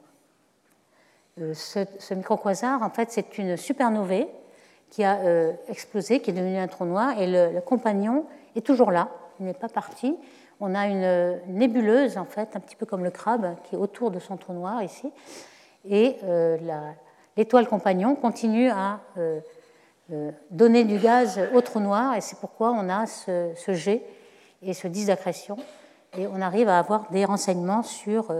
Ce, ce microquasar, en fait, c'est une supernovae qui a explosé, qui est devenue un trou noir, et le compagnon est toujours là n'est pas parti. On a une nébuleuse, en fait, un petit peu comme le crabe, qui est autour de son trou noir ici. Et euh, l'étoile compagnon continue à euh, euh, donner du gaz au trou noir, et c'est pourquoi on a ce, jet et ce d'accrétion et on arrive à avoir des renseignements sur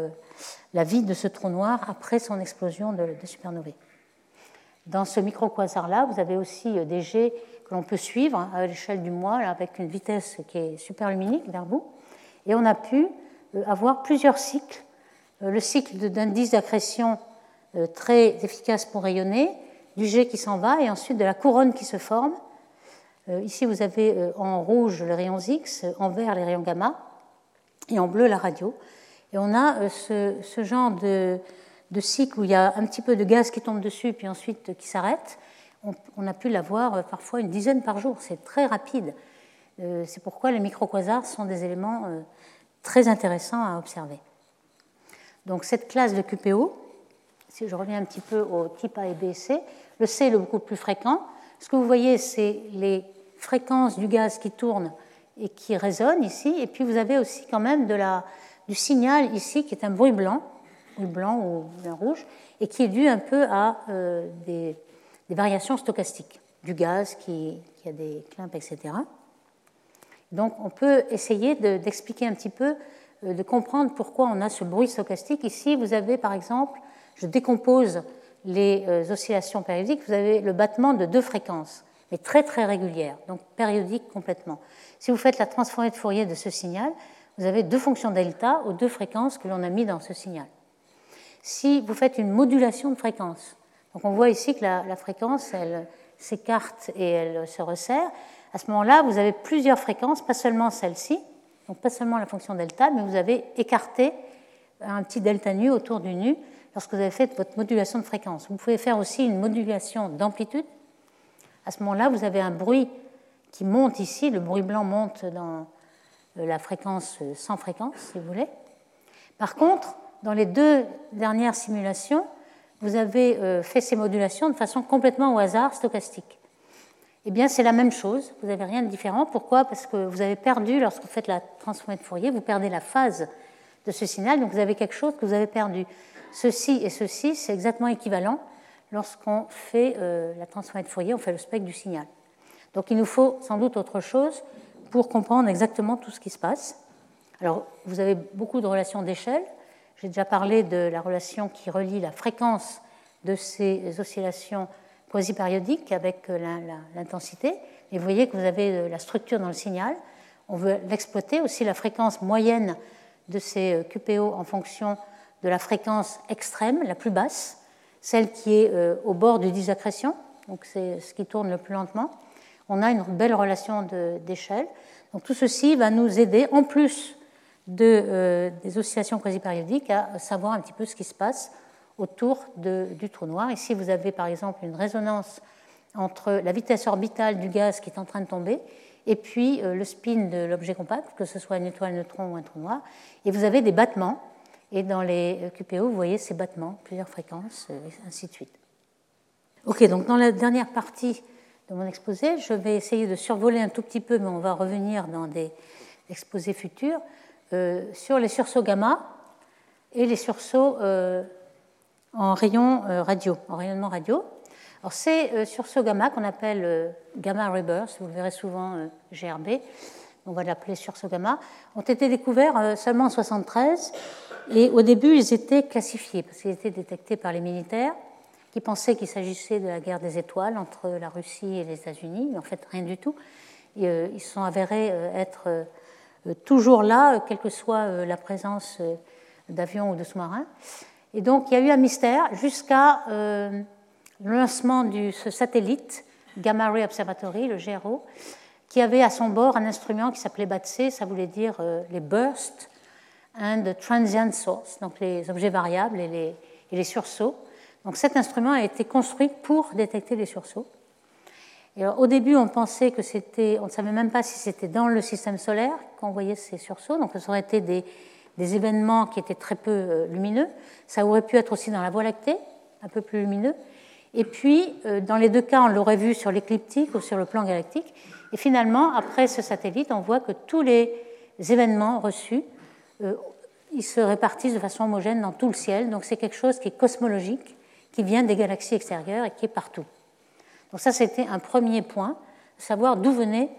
la vie de ce trou noir après son explosion de, de supernovae. Dans ce micro-quasar-là, vous avez aussi des jets que l'on peut suivre à l'échelle du mois avec une vitesse qui est super luminique vers vous. Et on a pu avoir plusieurs cycles. Le cycle d'indice d'accrétion très efficace pour rayonner, du jet qui s'en va et ensuite de la couronne qui se forme. Ici, vous avez en rouge les rayons X, en vert les rayons gamma et en bleu la radio. Et on a ce, genre de cycle où il y a un petit peu de gaz qui tombe dessus puis ensuite qui s'arrête. On, a pu l'avoir parfois une dizaine par jour. C'est très rapide. Euh, c'est pourquoi les microquasars sont des éléments euh, très intéressants à observer. Donc cette classe de QPO, si je reviens un petit peu au type A et B et C, le C est le beaucoup plus fréquent. Ce que vous voyez, c'est les fréquences du gaz qui tourne et qui résonnent ici. Et puis vous avez aussi quand même de la, du signal ici qui est un bruit blanc, bruit blanc ou blanc rouge, et qui est dû un peu à euh, des, variations stochastiques du gaz qui, a des climps, etc. Donc on peut essayer d'expliquer un petit peu, euh, de comprendre pourquoi on a ce bruit stochastique. Ici, vous avez par exemple, je décompose les euh, oscillations périodiques, vous avez le battement de deux fréquences, mais très très régulières, donc périodiques complètement. Si vous faites la transformée de Fourier de ce signal, vous avez deux fonctions delta aux deux fréquences que l'on a mis dans ce signal. Si vous faites une modulation de fréquence, donc on voit ici que la, fréquence, elle s'écarte et elle se resserre, à ce moment-là, vous avez plusieurs fréquences, pas seulement celle-ci, donc pas seulement la fonction delta, mais vous avez écarté un petit delta nu autour du nu lorsque vous avez fait votre modulation de fréquence. Vous pouvez faire aussi une modulation d'amplitude. À ce moment-là, vous avez un bruit qui monte ici, le bruit blanc monte dans euh, la fréquence euh, sans fréquence, si vous voulez. Par contre, dans les deux dernières simulations, vous avez euh, fait ces modulations de façon complètement au hasard stochastique. Eh bien, c'est la même chose, vous n'avez rien de différent. Pourquoi? Parce que vous avez perdu, lorsque vous faites la transformée de Fourier, vous perdez la phase de ce signal, donc vous avez quelque chose que vous avez perdu. Ceci et ceci, c'est exactement équivalent lorsqu'on fait la transformée de Fourier, on fait le spectre du signal. Donc il nous faut sans doute autre chose pour comprendre exactement tout ce qui se passe. Alors, vous avez beaucoup de relations d'échelle. J'ai déjà parlé de la relation qui relie la fréquence de ces oscillations quasi-périodiques avec euh, l'intensité. Et vous voyez que vous avez euh, la structure dans le signal. On veut l'exploiter, aussi la fréquence moyenne de ces euh, QPO en fonction de la fréquence extrême, la plus basse, celle qui est au bord du disaccrétion, donc c'est ce qui tourne le plus lentement on a une belle relation d'échelle. Donc tout ceci va nous aider, en plus de, euh, des oscillations quasi-périodiques, à savoir un petit peu ce qui se passe autour du trou noir. Ici, vous avez par exemple une résonance entre la vitesse orbitale du gaz qui est en train de tomber et puis euh, le spin de l'objet compact, que ce soit une étoile, neutron ou un trou noir. Et vous avez des battements. Et dans les euh, QPO, vous voyez ces battements, plusieurs fréquences, et ainsi de suite. Ok, donc dans la dernière partie de mon exposé. Je vais essayer de survoler un tout petit peu, mais on va revenir dans des exposés futurs, euh, sur les sursauts gamma et les sursauts euh, en rayon euh, radio, en rayonnement radio. Alors ces sursauts gamma qu'on appelle gamma reverse, vous le verrez souvent GRB, on va l'appeler sursauts gamma, ont été découverts seulement en 1973 et au début ils étaient classifiés parce qu'ils étaient détectés par les militaires qui pensaient qu'il s'agissait de la guerre des étoiles entre la Russie et les États-Unis, mais en fait rien du tout. Ils sont avérés être toujours là, quelle que soit la présence d'avions ou de sous-marins. Et donc il y a eu un mystère jusqu'à le lancement de ce satellite Gamma Ray Observatory, le GRO, qui avait à son bord un instrument qui s'appelait BATSE, ça voulait dire les bursts and transient source, donc les objets variables et les, et les sursauts. Donc cet instrument a été construit pour détecter les sursauts. Et au début, on pensait que c'était, on ne savait même pas si c'était dans le système solaire qu'on voyait ces sursauts, donc ça aurait été des, événements qui étaient très peu euh, lumineux. Ça aurait pu être aussi dans la Voie lactée, un peu plus lumineux. Et puis, euh, dans les deux cas, on l'aurait vu sur l'écliptique ou sur le plan galactique. Et finalement, après ce satellite, on voit que tous les événements reçus, euh, ils se répartissent de façon homogène dans tout le ciel. Donc c'est quelque chose qui est cosmologique qui vient des galaxies extérieures et qui est partout. Donc ça, c'était un premier point, savoir d'où venaient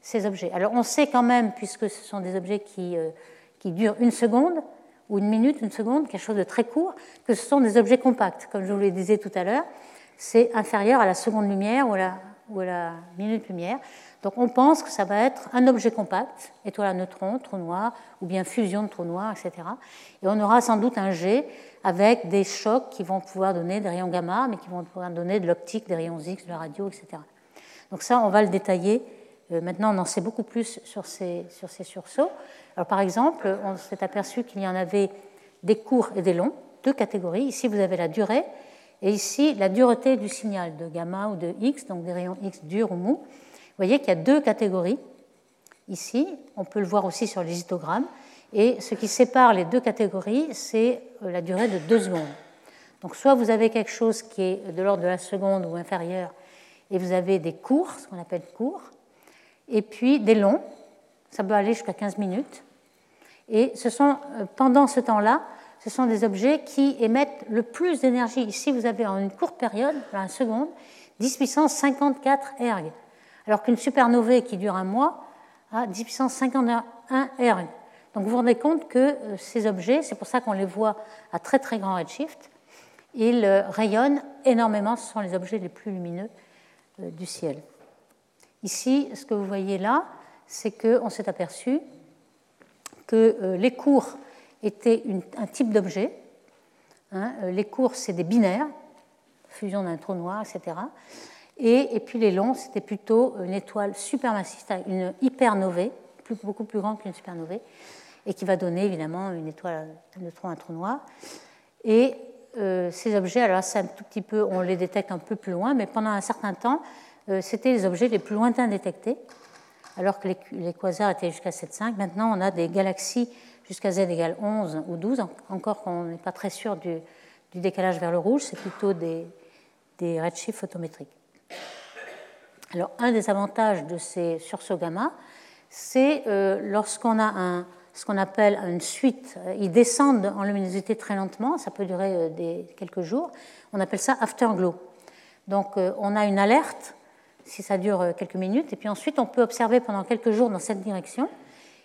ces objets. Alors on sait quand même, puisque ce sont des objets qui, euh, qui durent une seconde ou une minute, une seconde, quelque chose de très court, que ce sont des objets compacts. Comme je vous le disais tout à l'heure, c'est inférieur à la seconde lumière ou à la, minute lumière. Donc on pense que ça va être un objet compact, étoile à neutrons, trou noir, ou bien fusion de trous noirs, etc. Et on aura sans doute un jet avec des chocs qui vont pouvoir donner des rayons gamma, mais qui vont pouvoir donner de l'optique, des rayons X, de la radio, etc. Donc ça, on va le détailler. Euh, maintenant, on en sait beaucoup plus sur ces, sur ces sursauts. Alors, par exemple, on s'est aperçu qu'il y en avait des courts et des longs, deux catégories. Ici, vous avez la durée, et ici, la dureté du signal de gamma ou de X, donc des rayons X durs ou mous. Vous voyez qu'il y a deux catégories. Ici, on peut le voir aussi sur les histogrammes. Et ce qui sépare les deux catégories, c'est euh, la durée de deux secondes. Donc soit vous avez quelque chose qui est de l'ordre de la seconde ou inférieur, et vous avez des courts, ce qu'on appelle courts, et puis des longs, ça peut aller jusqu'à 15 minutes. Et ce sont, euh, pendant ce temps-là, ce sont des objets qui émettent le plus d'énergie. Ici, vous avez en une courte période, une seconde, 10 puissance 54 erg, alors qu'une supernovae qui dure un mois a 10 puissance 51 erg. Donc vous vous rendez compte que euh, ces objets, c'est pour ça qu'on les voit à très très grand redshift, ils euh, rayonnent énormément, ce sont les objets les plus lumineux euh, du ciel. Ici, ce que vous voyez là, c'est qu'on s'est aperçu que les cours étaient un type d'objet. Hein, les cours, c'est des binaires, fusion d'un trou noir, etc. Et, puis les longs, c'était plutôt une étoile supermassive, une hypernovae, beaucoup plus grande qu'une supernovae, et qui va donner évidemment une étoile, un neutron, un trou noir. Et euh, ces objets, alors c'est un tout petit peu, on les détecte un peu plus loin, mais pendant un certain temps, euh, c'était les objets les plus lointains détectés, alors que les, quasars étaient jusqu'à 7,5. Maintenant, on a des galaxies jusqu'à z égale 11 ou 12, encore qu'on n'est pas très sûr du, décalage vers le rouge, c'est plutôt des, des redshifts photométriques. Alors, un des avantages de ces sursauts gamma, c'est euh, lorsqu'on a un, ce qu'on appelle une suite. Ils descendent en luminosité très lentement, ça peut durer euh, des, quelques jours. On appelle ça afterglow. Donc euh, on a une alerte si ça dure euh, quelques minutes, et puis ensuite on peut observer pendant quelques jours dans cette direction.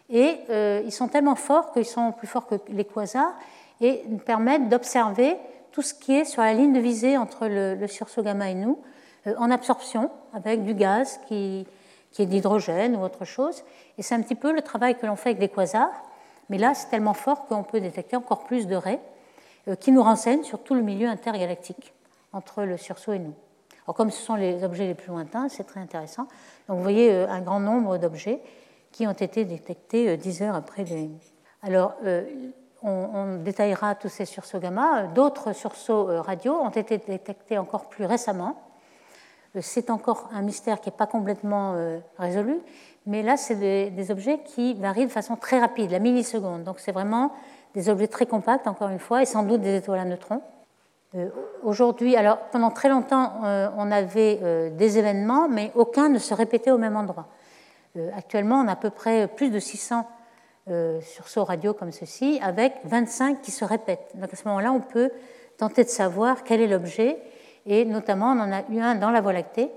Et ils sont tellement forts qu'ils sont plus forts que les quasars et permettent d'observer tout ce qui est sur la ligne de visée entre le, sursaut gamma et nous, en absorption, avec du gaz qui, qui est d'hydrogène ou autre chose. Et c'est un petit peu le travail que l'on fait avec des quasars, mais là c'est tellement fort qu'on peut détecter encore plus de raies euh, qui nous renseignent sur tout le milieu intergalactique entre le sursaut et nous. Alors comme ce sont les objets les plus lointains, c'est très intéressant. Donc vous voyez euh, un grand nombre d'objets qui ont été détectés 10 euh, heures après les... Alors on, on, détaillera tous ces sursauts gamma. D'autres sursauts radio ont été détectés encore plus récemment c'est encore un mystère qui n'est pas complètement euh, résolu, mais là, c'est des, objets qui varient de façon très rapide, la milliseconde. Donc, c'est vraiment des objets très compacts, encore une fois, et sans doute des étoiles à neutrons. Euh, aujourd'hui, alors pendant très longtemps, euh, on avait des événements, mais aucun ne se répétait au même endroit. actuellement, on a à peu près plus de 600 sursauts radio comme ceci, avec 25 qui se répètent. Donc à ce moment-là, on peut tenter de savoir quel est l'objet et notamment, on en a eu un dans la Voie lactée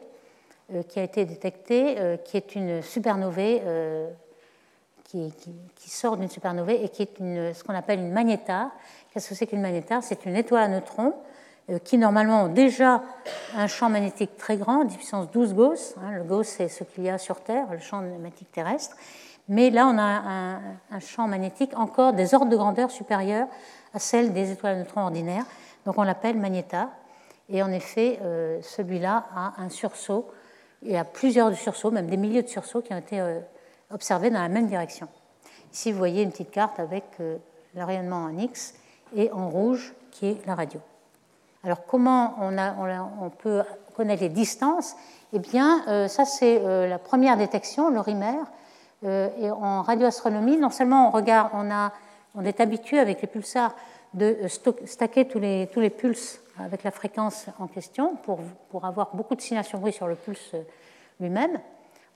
euh, qui a été détecté, euh, qui est une supernovae euh, qui, sort d'une supernovae et qui est ce qu'on appelle une magnétar. Qu'est-ce que c'est qu'une magnétar C'est une étoile à neutrons qui normalement ont déjà un champ magnétique très grand, 10 puissance 12 Gauss. Hein, le Gauss, c'est ce qu'il y a sur Terre, le champ magnétique terrestre. Mais là, on a un, un, champ magnétique encore des ordres de grandeur supérieurs à celle des étoiles à neutrons ordinaires. Donc on l'appelle magnétar. Et en effet, euh, celui-là a un sursaut, il y a plusieurs sursauts, même des milliers de sursauts qui ont été euh, observés dans la même direction. Ici, vous voyez une petite carte avec euh, le rayonnement en X et en rouge qui est la radio. Alors, comment on, peut connaître les distances? Eh bien, ça, c'est la première détection, le RIMER. et en radioastronomie, non seulement on regarde, on est habitué avec les pulsars de stacker tous les, tous les pulses avec la fréquence en question pour, pour avoir beaucoup de signation bruit sur le pulse lui-même,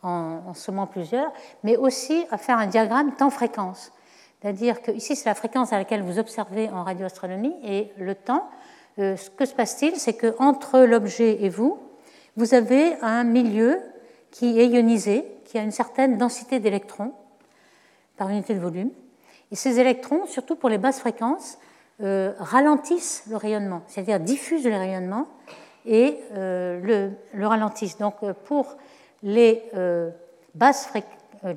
en, en, sommant plusieurs, mais aussi à faire un diagramme temps-fréquence. C'est-à-dire que ici, c'est la fréquence à laquelle vous observez en radioastronomie et le temps. Euh, ce que se passe-t-il C'est qu'entre l'objet et vous, vous avez un milieu qui est ionisé, qui a une certaine densité d'électrons par unité de volume. Et ces électrons, surtout pour les basses fréquences, euh, ralentissent le rayonnement, c'est-à-dire diffusent le rayonnement et le, ralentissent. Donc pour les, basses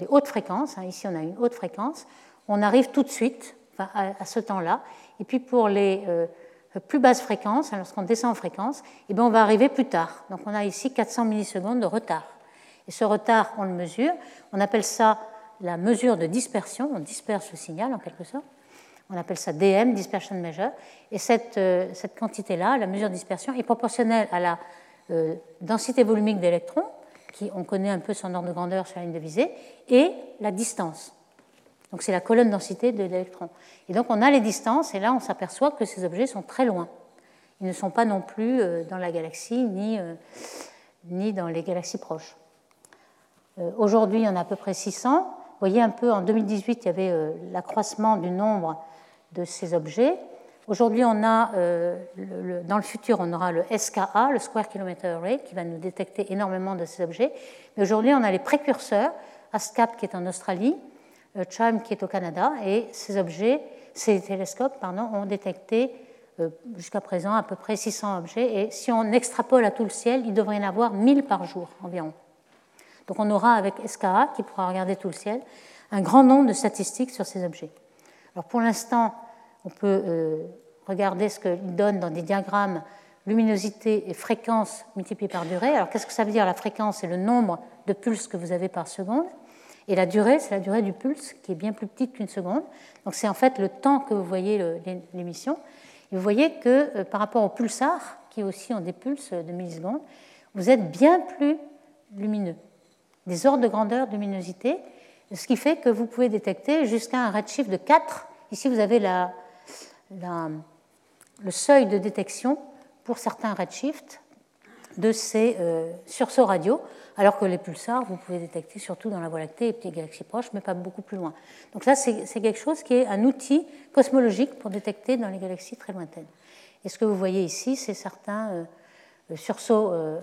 hautes fréquences, hein, ici on a une haute fréquence, on arrive tout de suite à, ce temps-là. Et puis pour les plus basses fréquences, hein, lorsqu'on descend en fréquence, eh bien on va arriver plus tard. Donc on a ici 400 millisecondes de retard. Et ce retard, on le mesure. On appelle ça la mesure de dispersion. On disperse le signal en quelque sorte. On appelle ça DM, dispersion measure. Et cette, euh, cette quantité-là, la mesure de dispersion, est proportionnelle à la euh, densité volumique d'électrons, qui on connaît un peu son ordre de grandeur sur la ligne de visée, et la distance. Donc c'est la colonne densité de l'électron. Et donc on a les distances, et là on s'aperçoit que ces objets sont très loin. Ils ne sont pas non plus euh, dans la galaxie, ni, ni dans les galaxies proches. Aujourd'hui, il y en a à peu près 600. Voyez un peu, en 2018, il y avait euh, l'accroissement du nombre de ces objets. Aujourd'hui, on a, euh, dans le futur, on aura le SKA, le Square Kilometer Array, qui va nous détecter énormément de ces objets. Mais aujourd'hui, on a les précurseurs, ASCAP qui est en Australie, CHIME qui est au Canada, et ces objets, ces télescopes, pardon, ont détecté jusqu'à présent à peu près 600 objets. Et si on extrapole à tout le ciel, il devrait y en avoir 1000 par jour environ. Donc on aura avec SKA, qui pourra regarder tout le ciel, un grand nombre de statistiques sur ces objets. Alors pour l'instant, on peut euh, regarder ce qu'il donne dans des diagrammes luminosité et fréquence multipliées par durée. Alors qu'est-ce que ça veut dire La fréquence, c'est le nombre de pulses que vous avez par seconde? Et la durée, c'est la durée du pulse, qui est bien plus petite qu'une seconde. Donc c'est en fait le temps que vous voyez l'émission. Et vous voyez que euh, par rapport aux pulsars, qui aussi ont des pulses de millisecondes, vous êtes bien plus lumineux des ordres de grandeur de luminosité, ce qui fait que vous pouvez détecter jusqu'à un redshift de 4. Ici, vous avez le seuil de détection pour certains redshifts de ces euh, sursauts radio, alors que les pulsars, vous pouvez détecter surtout dans la Voie lactée et petites galaxies proches, mais pas beaucoup plus loin. Donc là, c'est quelque chose qui est un outil cosmologique pour détecter dans les galaxies très lointaines. Et ce que vous voyez ici, c'est certains euh, sursauts euh,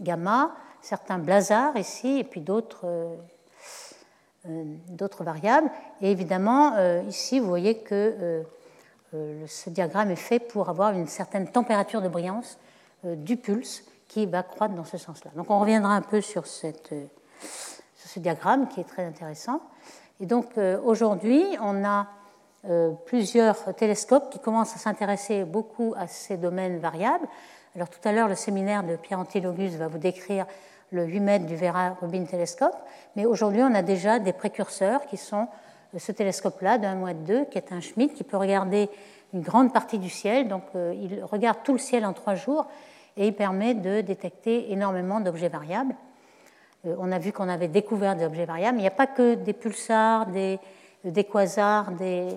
gamma certains blazars ici, et puis d'autres euh, euh, variables. Et évidemment, euh, ici, vous voyez que ce diagramme est fait pour avoir une certaine température de brillance du pulse qui va croître dans ce sens-là. Donc on reviendra un peu sur, sur, ce diagramme qui est très intéressant. Et donc aujourd'hui, on a plusieurs télescopes qui commencent à s'intéresser beaucoup à ces domaines variables. Alors tout à l'heure, le séminaire de Pierre Antilogus va vous décrire le 8 mètres du Vera Rubin Telescope, mais aujourd'hui on a déjà des précurseurs qui sont euh, ce télescope-là d'un mois de deux, qui est un Schmidt, qui peut regarder une grande partie du ciel, donc euh, il regarde tout le ciel en trois jours et il permet de détecter énormément d'objets variables. Euh, on a vu qu'on avait découvert des objets variables, il n'y a pas que des pulsars, des, quasars, des,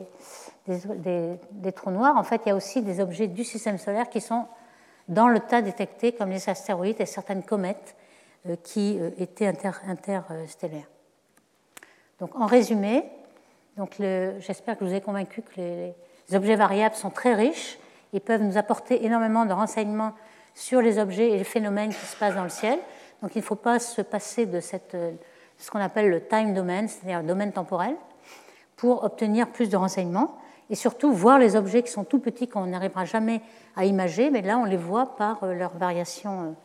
trous noirs. En fait, il y a aussi des objets du système solaire qui sont dans le tas détectés, comme les astéroïdes et certaines comètes euh, qui euh, étaient interstellaires. Donc, en résumé, j'espère que je vous ai convaincu que les, objets variables sont très riches et peuvent nous apporter énormément de renseignements sur les objets et les phénomènes qui se passent dans le ciel. Donc il ne faut pas se passer de, cette, ce qu'on appelle le time domain, c'est-à-dire le domaine temporel, pour obtenir plus de renseignements et surtout voir les objets qui sont tout petits qu'on n'arrivera jamais à imager, mais là on les voit par euh, leur variation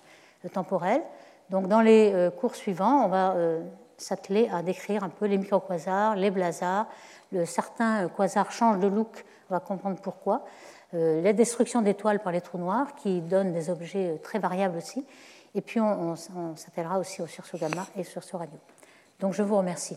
temporelle. Donc dans les euh, cours suivants, on va euh, s'atteler à décrire un peu les microquasars, les blazars. certains euh, quasars changent de look, on va comprendre pourquoi. la destruction d'étoiles par les trous noirs, qui donnent des objets très variables aussi. Et puis on, on s'attellera aussi au sursaut gamma et au sursaut radio. Donc je vous remercie.